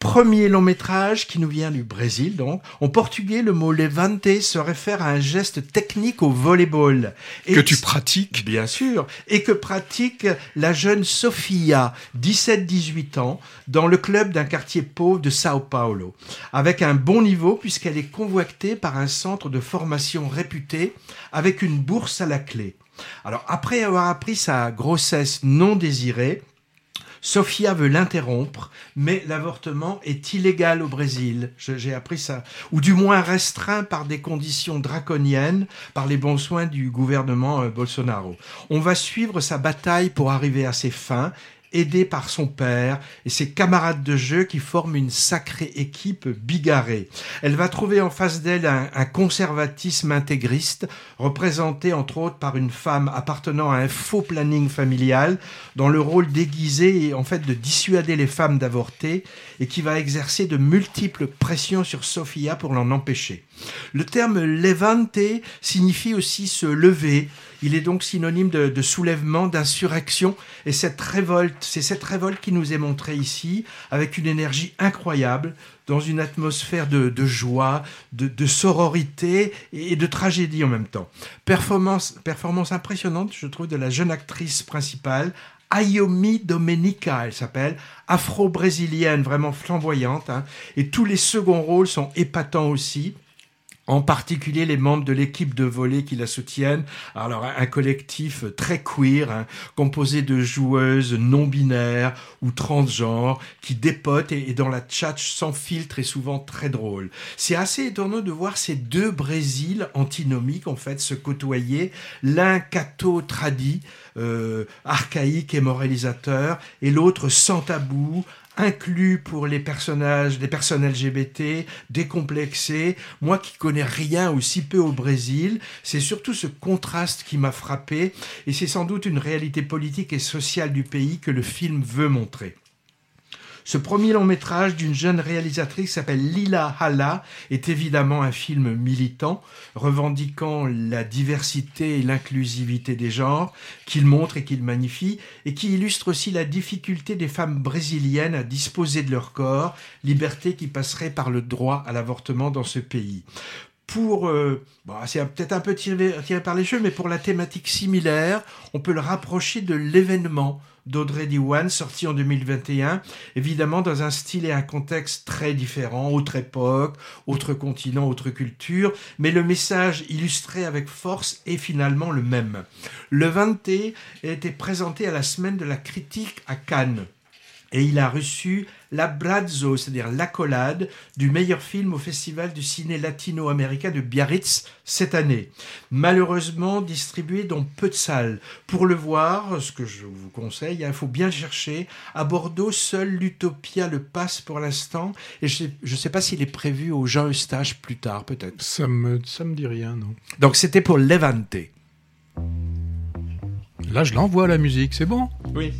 [SPEAKER 1] Premier long métrage qui nous vient du Brésil donc. En portugais, le mot Levante se réfère à un geste technique au volleyball. Et
[SPEAKER 2] Que tu pratiques?
[SPEAKER 1] Bien sûr, et que pratique la jeune Sofia, 17-18 ans, dans le club d'un quartier de Sao Paulo, avec un bon niveau puisqu'elle est convoitée par un centre de formation réputé avec une bourse à la clé. Alors après avoir appris sa grossesse non désirée, Sofia veut l'interrompre, mais l'avortement est illégal au Brésil. J'ai appris ça. Ou du moins restreint par des conditions draconiennes, par les bons soins du gouvernement euh, Bolsonaro. On va suivre sa bataille pour arriver à ses fins, aidée par son père et ses camarades de jeu qui forment une sacrée équipe bigarrée. Elle va trouver en face d'elle un, conservatisme intégriste, représenté entre autres par une femme appartenant à un faux planning familial, dont le rôle déguisé est en fait de dissuader les femmes d'avorter et qui va exercer de multiples pressions sur Sofia pour l'en empêcher. Le terme levante signifie aussi se lever. Il est donc synonyme de, soulèvement, d'insurrection. Et cette révolte, c'est cette révolte qui nous est montrée ici, avec une énergie incroyable, dans une atmosphère de, joie, de, sororité et de tragédie en même temps. Performance, performance impressionnante, je trouve, de la jeune actrice principale, Ayomi Domenica, elle s'appelle, afro-brésilienne, vraiment flamboyante, hein. et tous les seconds rôles sont épatants aussi. En particulier les membres de l'équipe de volley qui la soutiennent. Alors un collectif très queer, hein, composé de joueuses non binaires ou transgenres qui dépotent et, dans la tchatch sans filtre et souvent très drôle. C'est assez étonnant de voir ces deux Brésils antinomiques en fait se côtoyer, l'un catho tradi, euh, archaïque et moralisateur, et l'autre sans tabou, inclus pour les personnages, les personnes LGBT, décomplexés. Moi qui connais rien ou si peu au Brésil, c'est surtout ce contraste qui m'a frappé et c'est sans doute une réalité politique et sociale du pays que le film veut montrer. Ce premier long métrage d'une jeune réalisatrice s'appelle Lila Hala est évidemment un film militant, revendiquant la diversité et l'inclusivité des genres, qu'il montre et qu'il magnifie, et qui illustre aussi la difficulté des femmes brésiliennes à disposer de leur corps, liberté qui passerait par le droit à l'avortement dans ce pays. Pour, euh, bon, c'est peut-être un peu tiré par les cheveux, mais pour la thématique similaire, on peut le rapprocher de l'événement d'Audrey Diwan, sorti en 2021, évidemment dans un style et un contexte très différents, autre époque, autre continent, autre culture, mais le message illustré avec force est finalement le même. Le 20 a été présenté à la semaine de la critique à Cannes. Et il a reçu l'Abrazo, c'est-à-dire l'accolade, du meilleur film au Festival du ciné latino-américain de Biarritz cette année. Malheureusement distribué dans peu de salles. Pour le voir, ce que je vous conseille, il faut bien chercher. À Bordeaux, seul l'Utopia le passe pour l'instant. Et je ne sais pas s'il est prévu au Jean Eustache plus tard, peut-être.
[SPEAKER 2] Ça me, ça me dit rien, non.
[SPEAKER 1] Donc c'était pour Levante.
[SPEAKER 2] Là, je l'envoie la musique, c'est bon?
[SPEAKER 3] Oui.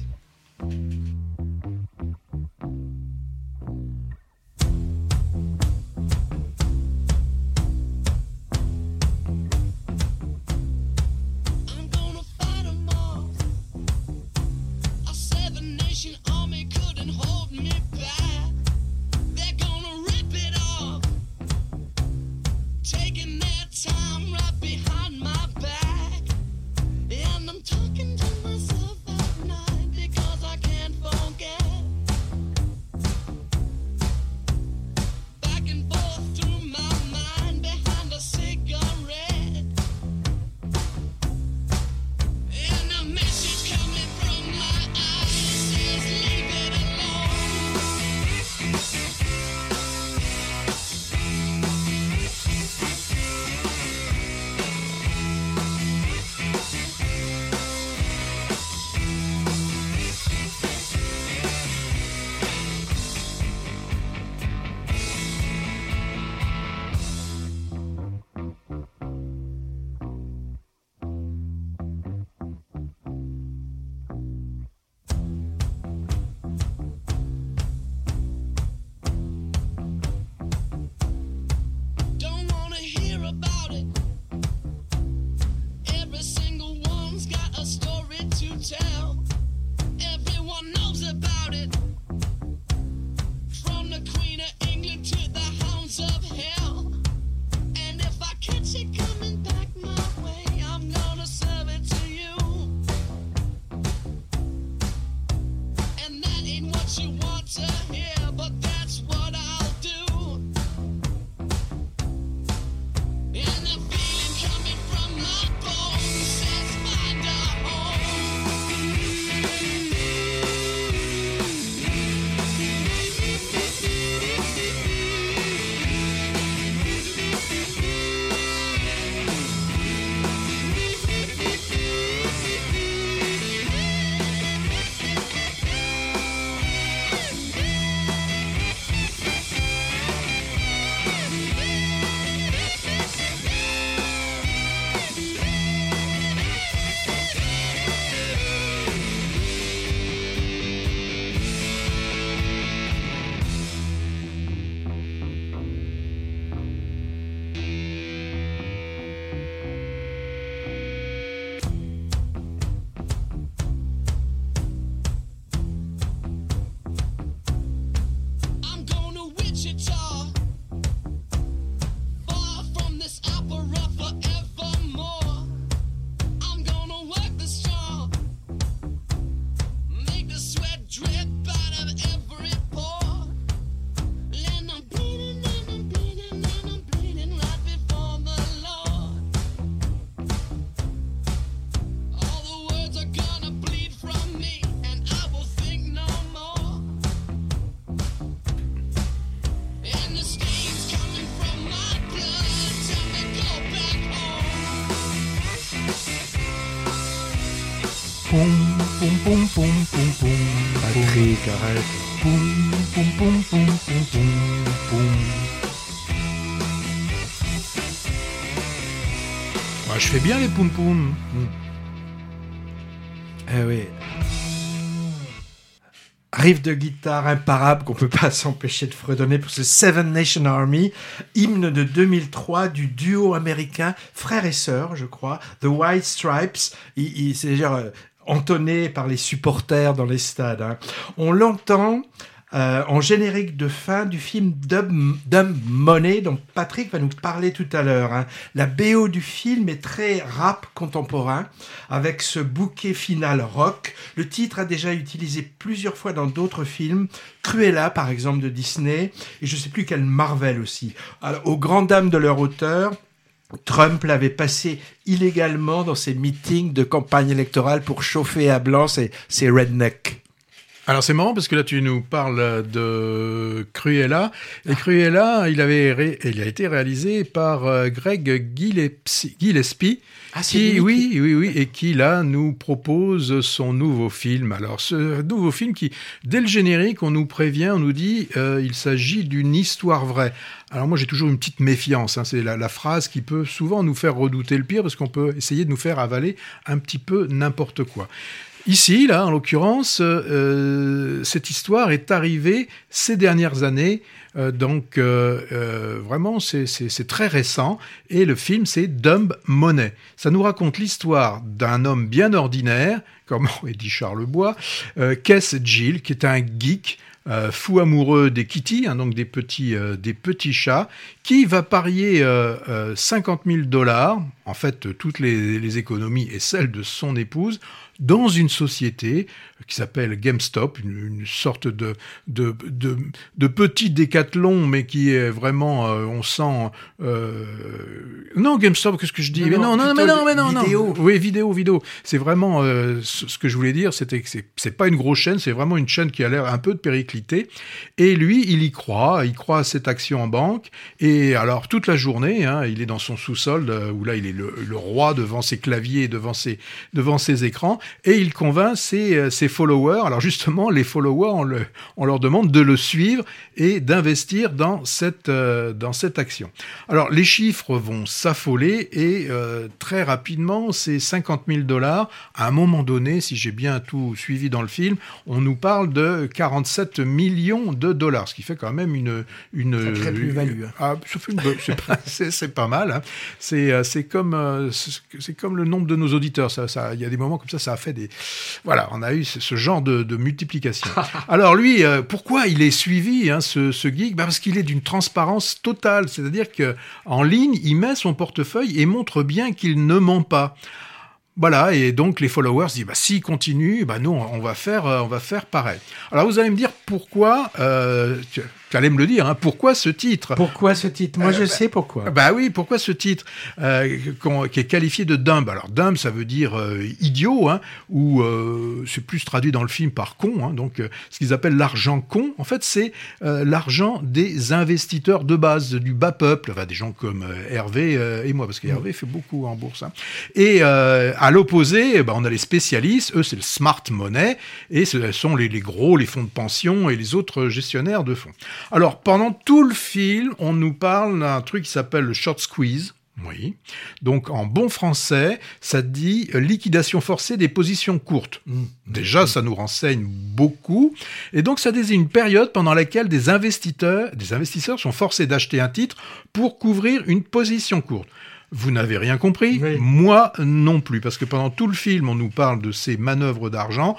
[SPEAKER 2] Poum, poum, poum, poum.
[SPEAKER 3] Patrick, arrête.
[SPEAKER 2] Poum, poum, poum, poum, poum, poum, poum. Ouais, je fais bien les poum poum.
[SPEAKER 3] Eh oui. Riff de guitare imparable qu'on peut pas s'empêcher de fredonner pour ce Seven Nation Army, hymne de 2003 du duo américain frère et sœur, je crois, The White Stripes. C'est-à-dire entonné par les supporters dans les stades. Hein. On l'entend euh, en générique de fin du film Dumb, Money dont Patrick va nous parler tout à l'heure. Hein. La BO du film est très rap contemporain avec ce bouquet final rock. Le titre a déjà utilisé plusieurs fois dans d'autres films, Cruella par exemple de Disney et je sais plus quel Marvel aussi. Aux grandes dames de leur auteur, Trump l'avait passé illégalement dans ses meetings de campagne électorale pour chauffer à blanc ses, rednecks.
[SPEAKER 2] Alors c'est marrant parce que là tu nous parles de Cruella et Cruella il avait il a été réalisé par euh, Greg Gillespie,
[SPEAKER 1] ah,
[SPEAKER 2] qui oui oui oui et qui là nous propose son nouveau film. Alors ce nouveau film qui dès le générique on nous prévient on nous dit euh, il s'agit d'une histoire vraie. Alors moi j'ai toujours une petite méfiance, hein. c'est la, la, phrase qui peut souvent nous faire redouter le pire parce qu'on peut essayer de nous faire avaler un petit peu n'importe quoi. Ici, là, en l'occurrence, euh, cette histoire est arrivée ces dernières années, euh, donc euh, euh vraiment c'est très récent, et le film c'est Dumb Money. Ça nous raconte l'histoire d'un homme bien ordinaire, comme aurait dit Charles Bois, euh, Kess Jill, qui est un geek, euh, fou amoureux des kitty, hein, donc des petits, euh, des petits chats, qui va parier euh, 50 000 dollars, en fait toutes les, les, économies et celles de son épouse, dans une société qui s'appelle GameStop, une, une sorte de, de, de, de, petit décathlon, mais qui est vraiment, euh, on sent... Euh... Non, GameStop, qu'est-ce que je dis?
[SPEAKER 1] Non,
[SPEAKER 2] Mais non, non, mais non, mais non,
[SPEAKER 1] vidéo.
[SPEAKER 2] non. Oui, vidéo, vidéo. C'est vraiment euh, ce que je voulais dire, c'était que c'est pas une grosse chaîne, c'est vraiment une chaîne qui a l'air un peu de péricliter. Et lui, il y croit, il croit à cette action en banque. Et alors, toute la journée, hein, il est dans son sous-sol, où là, il est le, le, roi devant ses claviers, devant ses, devant ses écrans, et il convainc ses, ses followers. Alors justement, les followers, on, le, on, leur demande de le suivre et d'investir dans cette, euh, dans cette action. Alors les chiffres vont s'affoler et euh, très rapidement, ces 50 000 dollars, à un moment donné, si j'ai bien tout suivi dans le film, on nous parle de 47 millions de dollars, ce qui fait quand même une... une
[SPEAKER 1] Sacrée plus-value.
[SPEAKER 2] Ah, c'est pas, c'est pas mal. Hein. C'est euh, comme, euh, c'est comme le nombre de nos auditeurs. Ça, ça, il y a des moments comme ça, ça fait des... Voilà, on a eu ce genre de, multiplication. Alors lui, euh, pourquoi il est suivi, hein, ce, geek? Bah Parce qu'il est d'une transparence totale, c'est-à-dire que en ligne, il met son portefeuille et montre bien qu'il ne ment pas. Voilà, et donc les followers disent, bah, s'il continue, bah, nous, on va faire, on va faire pareil. Alors vous allez me dire pourquoi, euh, tu allais me le dire, hein, pourquoi ce titre?
[SPEAKER 1] Pourquoi ce titre? Moi, euh, je
[SPEAKER 2] bah,
[SPEAKER 1] sais pourquoi.
[SPEAKER 2] Bah oui, pourquoi ce titre euh, qui est qualifié de dumb? Alors dumb, ça veut dire euh, idiot, hein, ou euh, c'est plus traduit dans le film par con. Hein, donc ce qu'ils appellent l'argent con, en fait, c'est l'argent des investisseurs de base, du bas peuple, enfin des gens comme Hervé et moi, parce que Hervé fait beaucoup en bourse. Et à l'opposé, bah, on a les spécialistes, eux, c'est le smart money, et ce sont les, les gros, les fonds de pension et les autres gestionnaires de fonds. Alors, pendant tout le film, on nous parle d'un truc qui s'appelle le short squeeze. Oui. Donc, en bon français, ça dit liquidation forcée des positions courtes. Mmh. Déjà, ça nous renseigne beaucoup. Et donc, ça désigne une période pendant laquelle des investisseurs, des investisseurs sont forcés d'acheter un titre pour couvrir une position courte. Vous n'avez rien compris?
[SPEAKER 1] Oui.
[SPEAKER 2] Moi non plus, parce que pendant tout le film, on nous parle de ces manœuvres d'argent.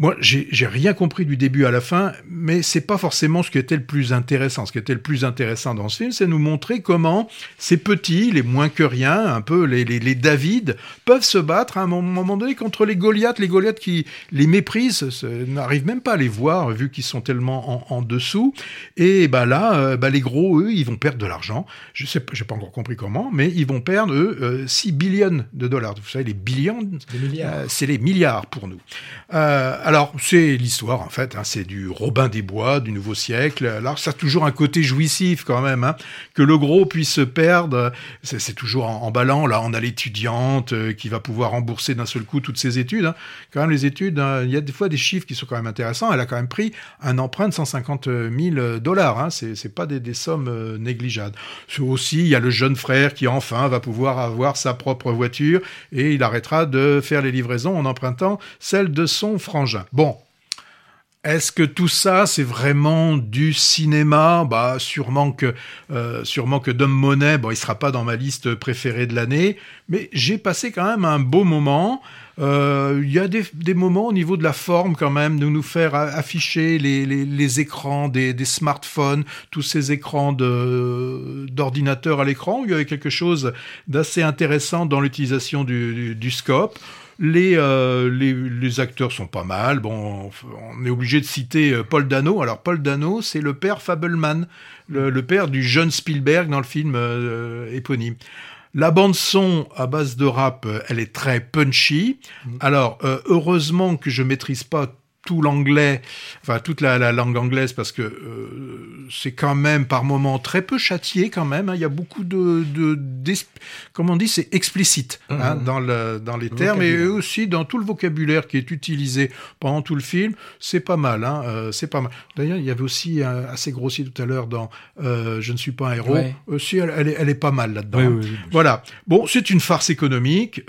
[SPEAKER 2] Moi, j'ai rien compris du début à la fin, mais c'est pas forcément ce qui était le plus intéressant. Ce qui était le plus intéressant dans ce film, c'est nous montrer comment ces petits, les moins que rien, un peu les, les, les David, peuvent se battre à un moment donné contre les Goliaths. Les Goliaths qui les méprisent, n'arrivent même pas à les voir vu qu'ils sont tellement en, en, dessous. Et bah là, euh, bah les gros, eux, ils vont perdre de l'argent. Je sais, j'ai pas encore compris comment, mais ils vont perdre eux euh, 6 billions de dollars. Vous savez, les billions,
[SPEAKER 1] euh,
[SPEAKER 2] c'est les milliards pour nous. Euh, alors, c'est l'histoire, en fait, hein, c'est du Robin des Bois, du nouveau siècle. Alors, ça a toujours un côté jouissif, quand même, hein, que le gros puisse se perdre. C'est toujours emballant. Là, on a l'étudiante euh, qui va pouvoir rembourser d'un seul coup toutes ses études. Hein. Quand même, les études, il y a des fois des chiffres qui sont quand même intéressants. Elle a quand même pris un emprunt de 150 000 dollars. C'est pas des, des sommes euh, négligeables. Aussi, il y a le jeune frère qui, enfin, va pouvoir avoir sa propre voiture et il arrêtera de faire les livraisons en empruntant celle de son frangin. Bon, est-ce que tout ça, c'est vraiment du cinéma? Bah, sûrement que, euh, sûrement que Dom Monet, bon, il sera pas dans ma liste préférée de l'année, mais j'ai passé quand même un beau moment. Il euh, y a des, moments au niveau de la forme quand même, de nous faire afficher les, écrans des, smartphones, tous ces écrans d'ordinateur à l'écran. Il y avait quelque chose d'assez intéressant dans l'utilisation du scope. Les, euh, les, les, acteurs sont pas mal. Bon, on est obligé de citer euh, Paul Dano. Alors, Paul Dano, c'est le père Fableman, le, le, père du jeune Spielberg dans le film euh, éponyme. La bande son à base de rap, elle est très punchy. Alors, euh, heureusement que je maîtrise pas tout l'anglais, enfin toute la, langue anglaise, parce que euh, c'est quand même par moments très peu châtié quand même. Hein. Il y a beaucoup de, de, comment on dit, c'est explicite hein, mmh. dans, le, dans les termes et aussi dans tout le vocabulaire qui est utilisé pendant tout le film. C'est pas mal, hein, euh, c'est pas mal. D'ailleurs, il y avait aussi assez grossi tout à l'heure dans euh, Je ne suis pas un héros. Aussi, elle, elle, est, elle, est, pas mal là-dedans. voilà. Bon, c'est une farce économique.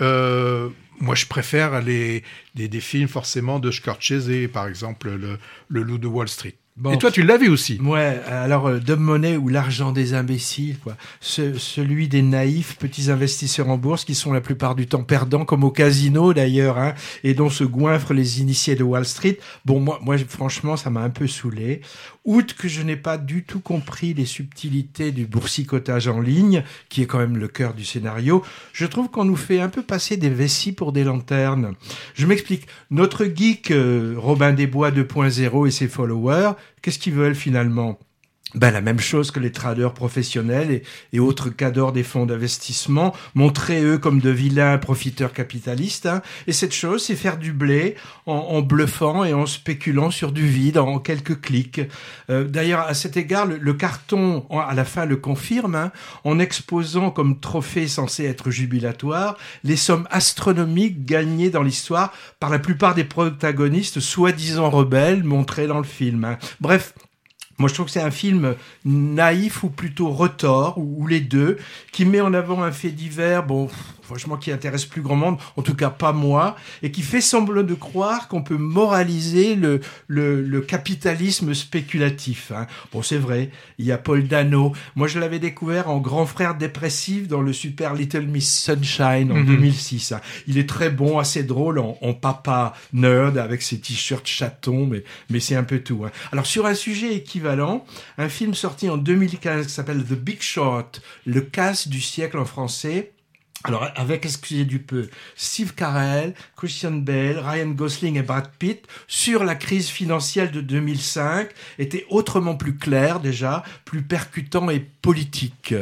[SPEAKER 2] Moi, je préfère les, des, des, films forcément de Scorsese, par exemple le, le Loup de Wall Street. Et toi, tu l'as vu aussi.
[SPEAKER 1] Ouais, alors euh, de monnaie ou l'argent des imbéciles, quoi. celui des naïfs petits investisseurs en bourse qui sont la plupart du temps perdants, comme au casino d'ailleurs, hein, et dont se goinfrent les initiés de Wall Street. Bon, moi, moi franchement, ça m'a un peu saoulé. Outre que je n'ai pas du tout compris les subtilités du boursicotage en ligne, qui est quand même le cœur du scénario, je trouve qu'on nous fait un peu passer des vessies pour des lanternes. Je m'explique. Notre geek euh, Robin des Bois 2.0 et ses followers, qu'est-ce qu'ils veulent finalement? Ben, la même chose que les traders professionnels et, autres cadors des fonds d'investissement, montrer eux comme de vilains profiteurs capitalistes. Hein. Et cette chose, c'est faire du blé en, bluffant et en spéculant sur du vide en quelques clics. Euh, d'ailleurs, à cet égard, le, carton, à la fin, le confirme, hein, en exposant comme trophée censé être jubilatoire les sommes astronomiques gagnées dans l'histoire par la plupart des protagonistes soi-disant rebelles montrés dans le film. Hein. Bref, moi, je trouve que c'est un film naïf ou plutôt retors, ou, les deux, qui met en avant un fait divers, bon, franchement, qui intéresse plus grand monde, en tout cas pas moi, et qui fait semblant de croire qu'on peut moraliser le, le, capitalisme spéculatif. Hein. Bon, c'est vrai, il y a Paul Dano. Moi, je l'avais découvert en grand frère dépressif dans le super Little Miss Sunshine en 2006. Mhm. Hein. Il est très bon, assez drôle en, papa nerd avec ses t-shirts chatons, mais, mais c'est un peu tout. Hein. Alors, sur un sujet équivalent, un film sorti en 2015 qui s'appelle The Big Short, le casse du siècle en français, alors, avec, excusez du peu, Steve Carell, Christian Bale, Ryan Gosling et Brad Pitt, sur la crise financière de 2005, était autrement plus clair déjà, plus percutant et politique.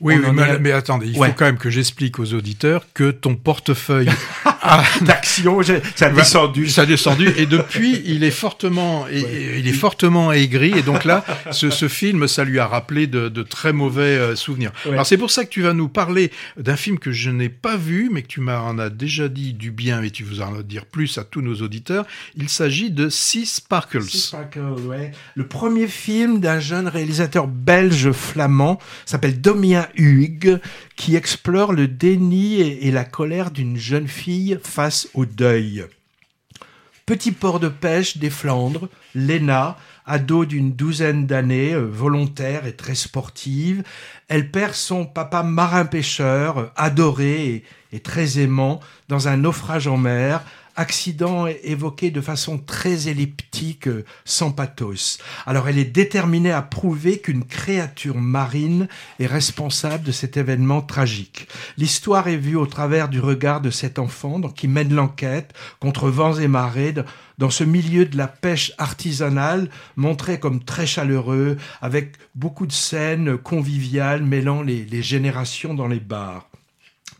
[SPEAKER 2] Oui, mais, attendez, il faut quand même que j'explique aux auditeurs que ton portefeuille
[SPEAKER 1] d'action, ça a descendu.
[SPEAKER 2] Ça a descendu, et depuis, il est fortement, il est fortement aigri, et donc là, ce, ce, film, ça lui a rappelé de, de très mauvais euh, souvenirs. Alors c'est pour ça que tu vas nous parler d'un film que je n'ai pas vu, mais que tu m'en as déjà dit du bien, et tu vas en dire plus à tous nos auditeurs. Il s'agit de Six Sparkles. Six
[SPEAKER 1] Sparkles, ouais. Le premier film d'un jeune réalisateur belge flamand s'appelle Domien Hugues qui explore le déni et, la colère d'une jeune fille face au deuil. Petit port de pêche des Flandres, Lena, ado d'une douzaine d'années, euh, volontaire et très sportive, elle perd son papa marin-pêcheur, adoré et, très aimant, dans un naufrage en mer, accident évoqué de façon très elliptique, euh, sans pathos. Alors elle est déterminée à prouver qu'une créature marine est responsable de cet événement tragique. L'histoire est vue au travers du regard de cet enfant qui mène l'enquête contre vents et marées dans ce milieu de la pêche artisanale montré comme très chaleureux, avec beaucoup de scènes conviviales mêlant les générations dans les bars.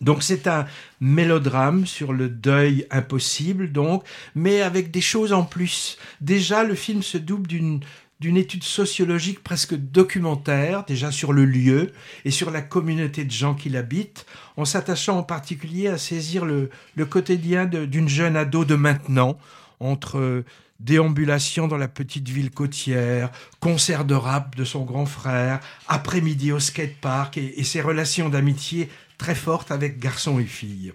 [SPEAKER 1] Donc c'est un mélodrame sur le deuil impossible, donc, mais avec des choses en plus. Déjà, le film se double d'une d'une étude sociologique presque documentaire, déjà sur le lieu et sur la communauté de gens qui l'habitent, en s'attachant en particulier à saisir le, le quotidien d'une jeune ado de maintenant, entre déambulation dans la petite ville côtière, concert de rap de son grand frère, après-midi au skatepark et, et ses relations d'amitié très forte avec garçons et filles.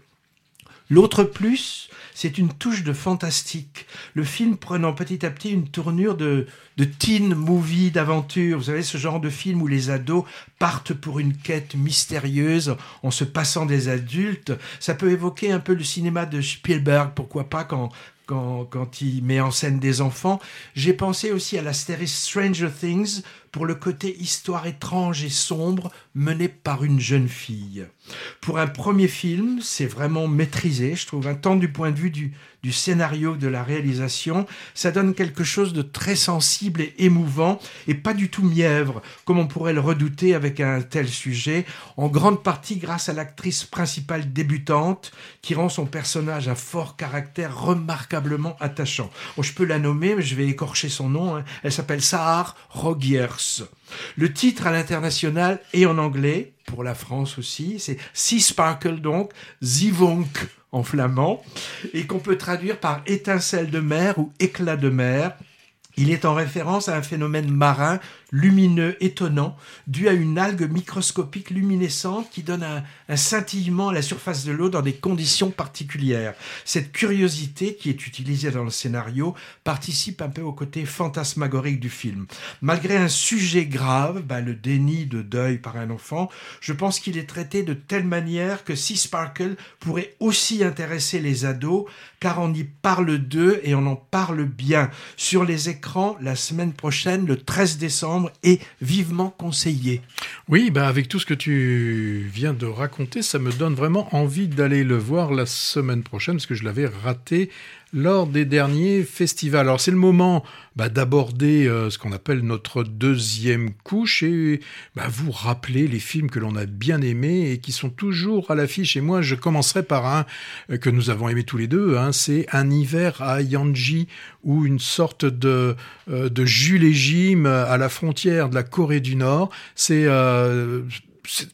[SPEAKER 1] L'autre plus, c'est une touche de fantastique. Le film prenant petit à petit une tournure de, de teen movie d'aventure. Vous savez, ce genre de film où les ados partent pour une quête mystérieuse en se passant des adultes. Ça peut évoquer un peu le cinéma de Spielberg, pourquoi pas, quand, quand, quand il met en scène des enfants. J'ai pensé aussi à la série Stranger Things, pour le côté histoire étrange et sombre menée par une jeune fille. Pour un premier film, c'est vraiment maîtrisé, je trouve, un tant du point de vue du, du scénario, de la réalisation, ça donne quelque chose de très sensible et émouvant, et pas du tout mièvre, comme on pourrait le redouter avec un tel sujet, en grande partie grâce à l'actrice principale débutante, qui rend son personnage un fort caractère remarquablement attachant. Je peux la nommer, mais je vais écorcher son nom, hein. elle s'appelle Sahar Rogiers. Le titre à l'international et en anglais, pour la France aussi, c'est Sea Sparkle donc, Zivonk en flamand, et qu'on peut traduire par étincelle de mer ou éclat de mer. Il est en référence à un phénomène marin lumineux étonnant, dû à une algue microscopique luminescente qui donne un, scintillement à la surface de l'eau dans des conditions particulières. Cette curiosité qui est utilisée dans le scénario participe un peu au côté fantasmagorique du film. Malgré un sujet grave, ben, le déni de deuil par un enfant, je pense qu'il est traité de telle manière que Sea Sparkle pourrait aussi intéresser les ados, car on y parle d'eux et on en parle bien. Sur les écrans, la semaine prochaine, le 13 décembre, est vivement conseillé.
[SPEAKER 2] Oui, bah avec tout ce que tu viens de raconter, ça me donne vraiment envie d'aller le voir la semaine prochaine parce que je l'avais raté lors des derniers festivals. Alors c'est le moment bah, d'aborder euh, ce qu'on appelle notre deuxième couche et bah, vous rappeler les films que l'on a bien aimés et qui sont toujours à l'affiche. Et moi je commencerai par un euh, que nous avons aimé tous les deux, hein, c'est Un hiver à Yanji ou une sorte de, euh, de Jules et Jim à la frontière de la Corée du Nord. C'est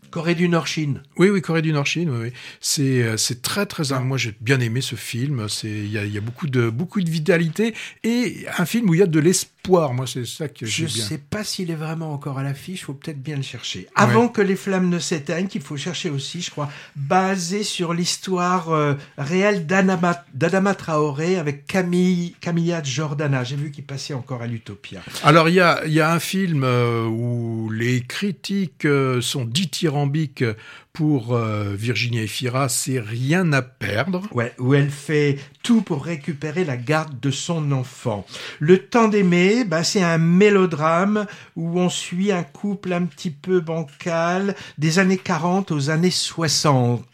[SPEAKER 1] Corée du Nord-Chine.
[SPEAKER 2] Oui, oui, Corée du Nord-Chine. Oui, oui. C'est, euh, c'est très, très. Moi, j'ai bien aimé ce film. C'est, il y a, il y a beaucoup de, beaucoup de vitalité et un film où il y a de l'espoir. Moi, c'est ça que
[SPEAKER 1] Je
[SPEAKER 2] bien.
[SPEAKER 1] sais pas s'il est vraiment encore à l'affiche, faut peut-être bien le chercher. Avant que les flammes ne s'éteignent, qu'il faut chercher aussi, je crois, basé sur l'histoire euh, réelle d'Adama, d'Adama Traoré avec Camille, Camilla Jordana. J'ai vu qu'il passait encore à l'Utopia.
[SPEAKER 2] Alors, il y a, il y a un film euh, où les critiques euh, sont dithyrambiques pour euh, Virginia Efira, c'est rien à perdre.
[SPEAKER 1] Ouais, où elle fait tout pour récupérer la garde de son enfant. Le temps d'aimer, bah, c'est un mélodrame où on suit un couple un petit peu bancal des années 40 aux années 60.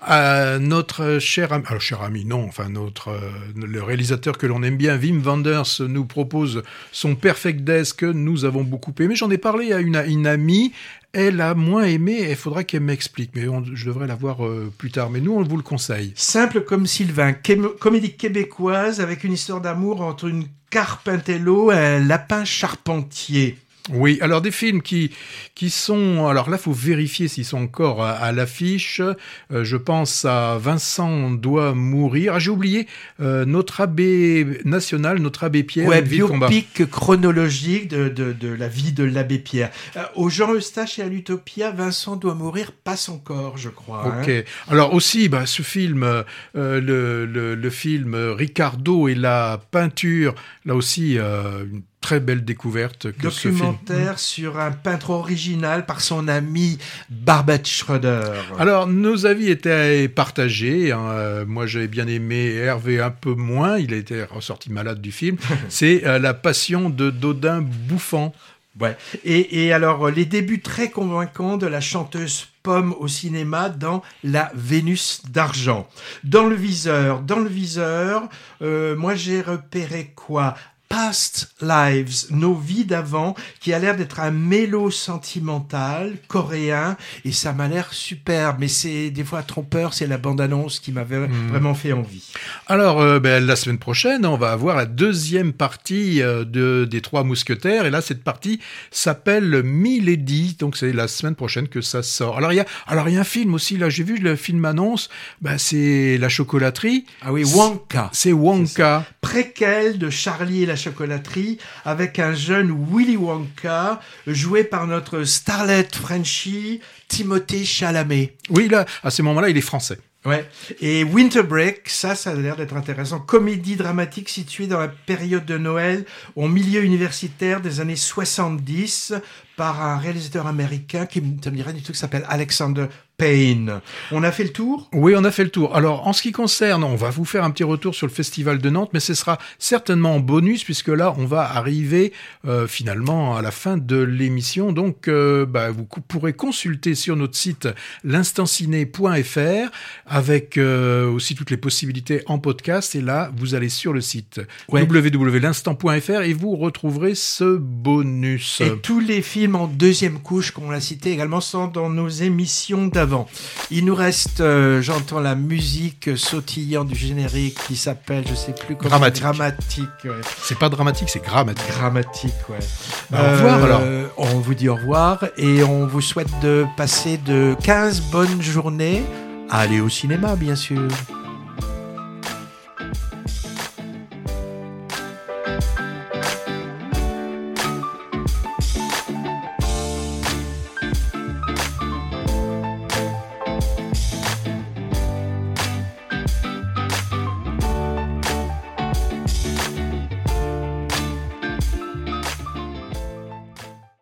[SPEAKER 2] À notre cher ami, alors cher ami, non, enfin notre euh, le réalisateur que l'on aime bien, Wim Wenders, nous propose son Perfect que nous avons beaucoup aimé. J'en ai parlé à une, à une amie. Elle a moins aimé, il faudra qu'elle m'explique, mais je devrais la voir euh, plus tard. Mais nous, on vous le conseille.
[SPEAKER 1] Simple comme Sylvain, comédie québécoise avec une histoire d'amour entre une carpintello et un lapin charpentier.
[SPEAKER 2] Oui, alors des films qui qui sont alors là faut vérifier s'ils sont encore à, à l'affiche. Euh, je pense à Vincent doit mourir. Ah, j'ai oublié euh, notre abbé national, notre abbé Pierre.
[SPEAKER 1] Ouais, biopic chronologique de, de, de la vie de l'abbé Pierre. Euh, au Jean Eustache et à l'Utopia, Vincent doit mourir passe encore, je crois. hein.
[SPEAKER 2] Ok. Alors aussi, bah, ce film, euh, le, le, le film Ricardo et la peinture, là aussi, euh, une très belle découverte que ce film.
[SPEAKER 1] Documentaire sur un peintre original par son ami Barbette Schroeder.
[SPEAKER 2] Alors, nos avis étaient partagés. hein. Euh, Moi, j'avais bien aimé Hervé un peu moins. Il a été ressorti malade du film. C'est euh, La Passion de Dodin Bouffant.
[SPEAKER 1] Ouais. Et, et alors, euh, les débuts très convaincants de la chanteuse Pomme au cinéma dans La Vénus d'argent. Dans le viseur, dans le viseur, euh, moi j'ai repéré quoi? Past Lives, nos vies d'avant, qui a l'air d'être un mélo sentimental coréen, et ça m'a l'air super, mais c'est des fois trompeur, c'est la bande-annonce qui m'avait vraiment fait envie.
[SPEAKER 2] Alors, euh, ben, la semaine prochaine, on va avoir la deuxième partie euh, de, des Trois Mousquetaires. Et là, cette partie s'appelle Milady. Donc, c'est la semaine prochaine que ça sort. Alors, il y a, alors, il y a un film aussi. Là, j'ai vu le film annonce. Ben, c'est La Chocolaterie.
[SPEAKER 1] Ah oui, Wonka.
[SPEAKER 2] C'est Wonka.
[SPEAKER 1] préquel de Charlie et la chocolaterie avec un jeune Willy Wonka joué par notre starlet Frenchie Timothée Chalamet.
[SPEAKER 2] Oui, là, à ce moment-là, il est français.
[SPEAKER 1] Ouais. Et Winter Break, ça, ça a l'air d'être intéressant. Comédie dramatique située dans la période de Noël, au milieu universitaire des années 70, par un réalisateur américain qui me dirait du tout qui s'appelle Alexander Payne. On a fait le tour?
[SPEAKER 2] Oui, on a fait le tour. Alors, en ce qui concerne, on va vous faire un petit retour sur le Festival de Nantes, mais ce sera certainement en bonus, puisque là, on va arriver euh, finalement à la fin de l'émission. Donc, euh, bah, vous pourrez consulter sur notre site l'instanciné.fr avec euh, aussi toutes les possibilités en podcast. Et là, vous allez sur le site
[SPEAKER 1] Ouais.
[SPEAKER 2] www.l'instant.fr et vous retrouverez ce bonus.
[SPEAKER 1] Et tous les films en deuxième couche, qu'on l'a cité également, sont dans nos émissions d'avant. Il nous reste, euh, j'entends la musique sautillante du générique qui s'appelle, je sais plus comment.
[SPEAKER 2] Dramatique.
[SPEAKER 1] Dramatique, ouais.
[SPEAKER 2] C'est pas dramatique, c'est grammatique.
[SPEAKER 1] Dramatique, ouais.
[SPEAKER 2] Bah, au revoir, alors.
[SPEAKER 1] On vous dit au revoir et on vous souhaite de passer de 15 bonnes journées à aller au cinéma, bien sûr.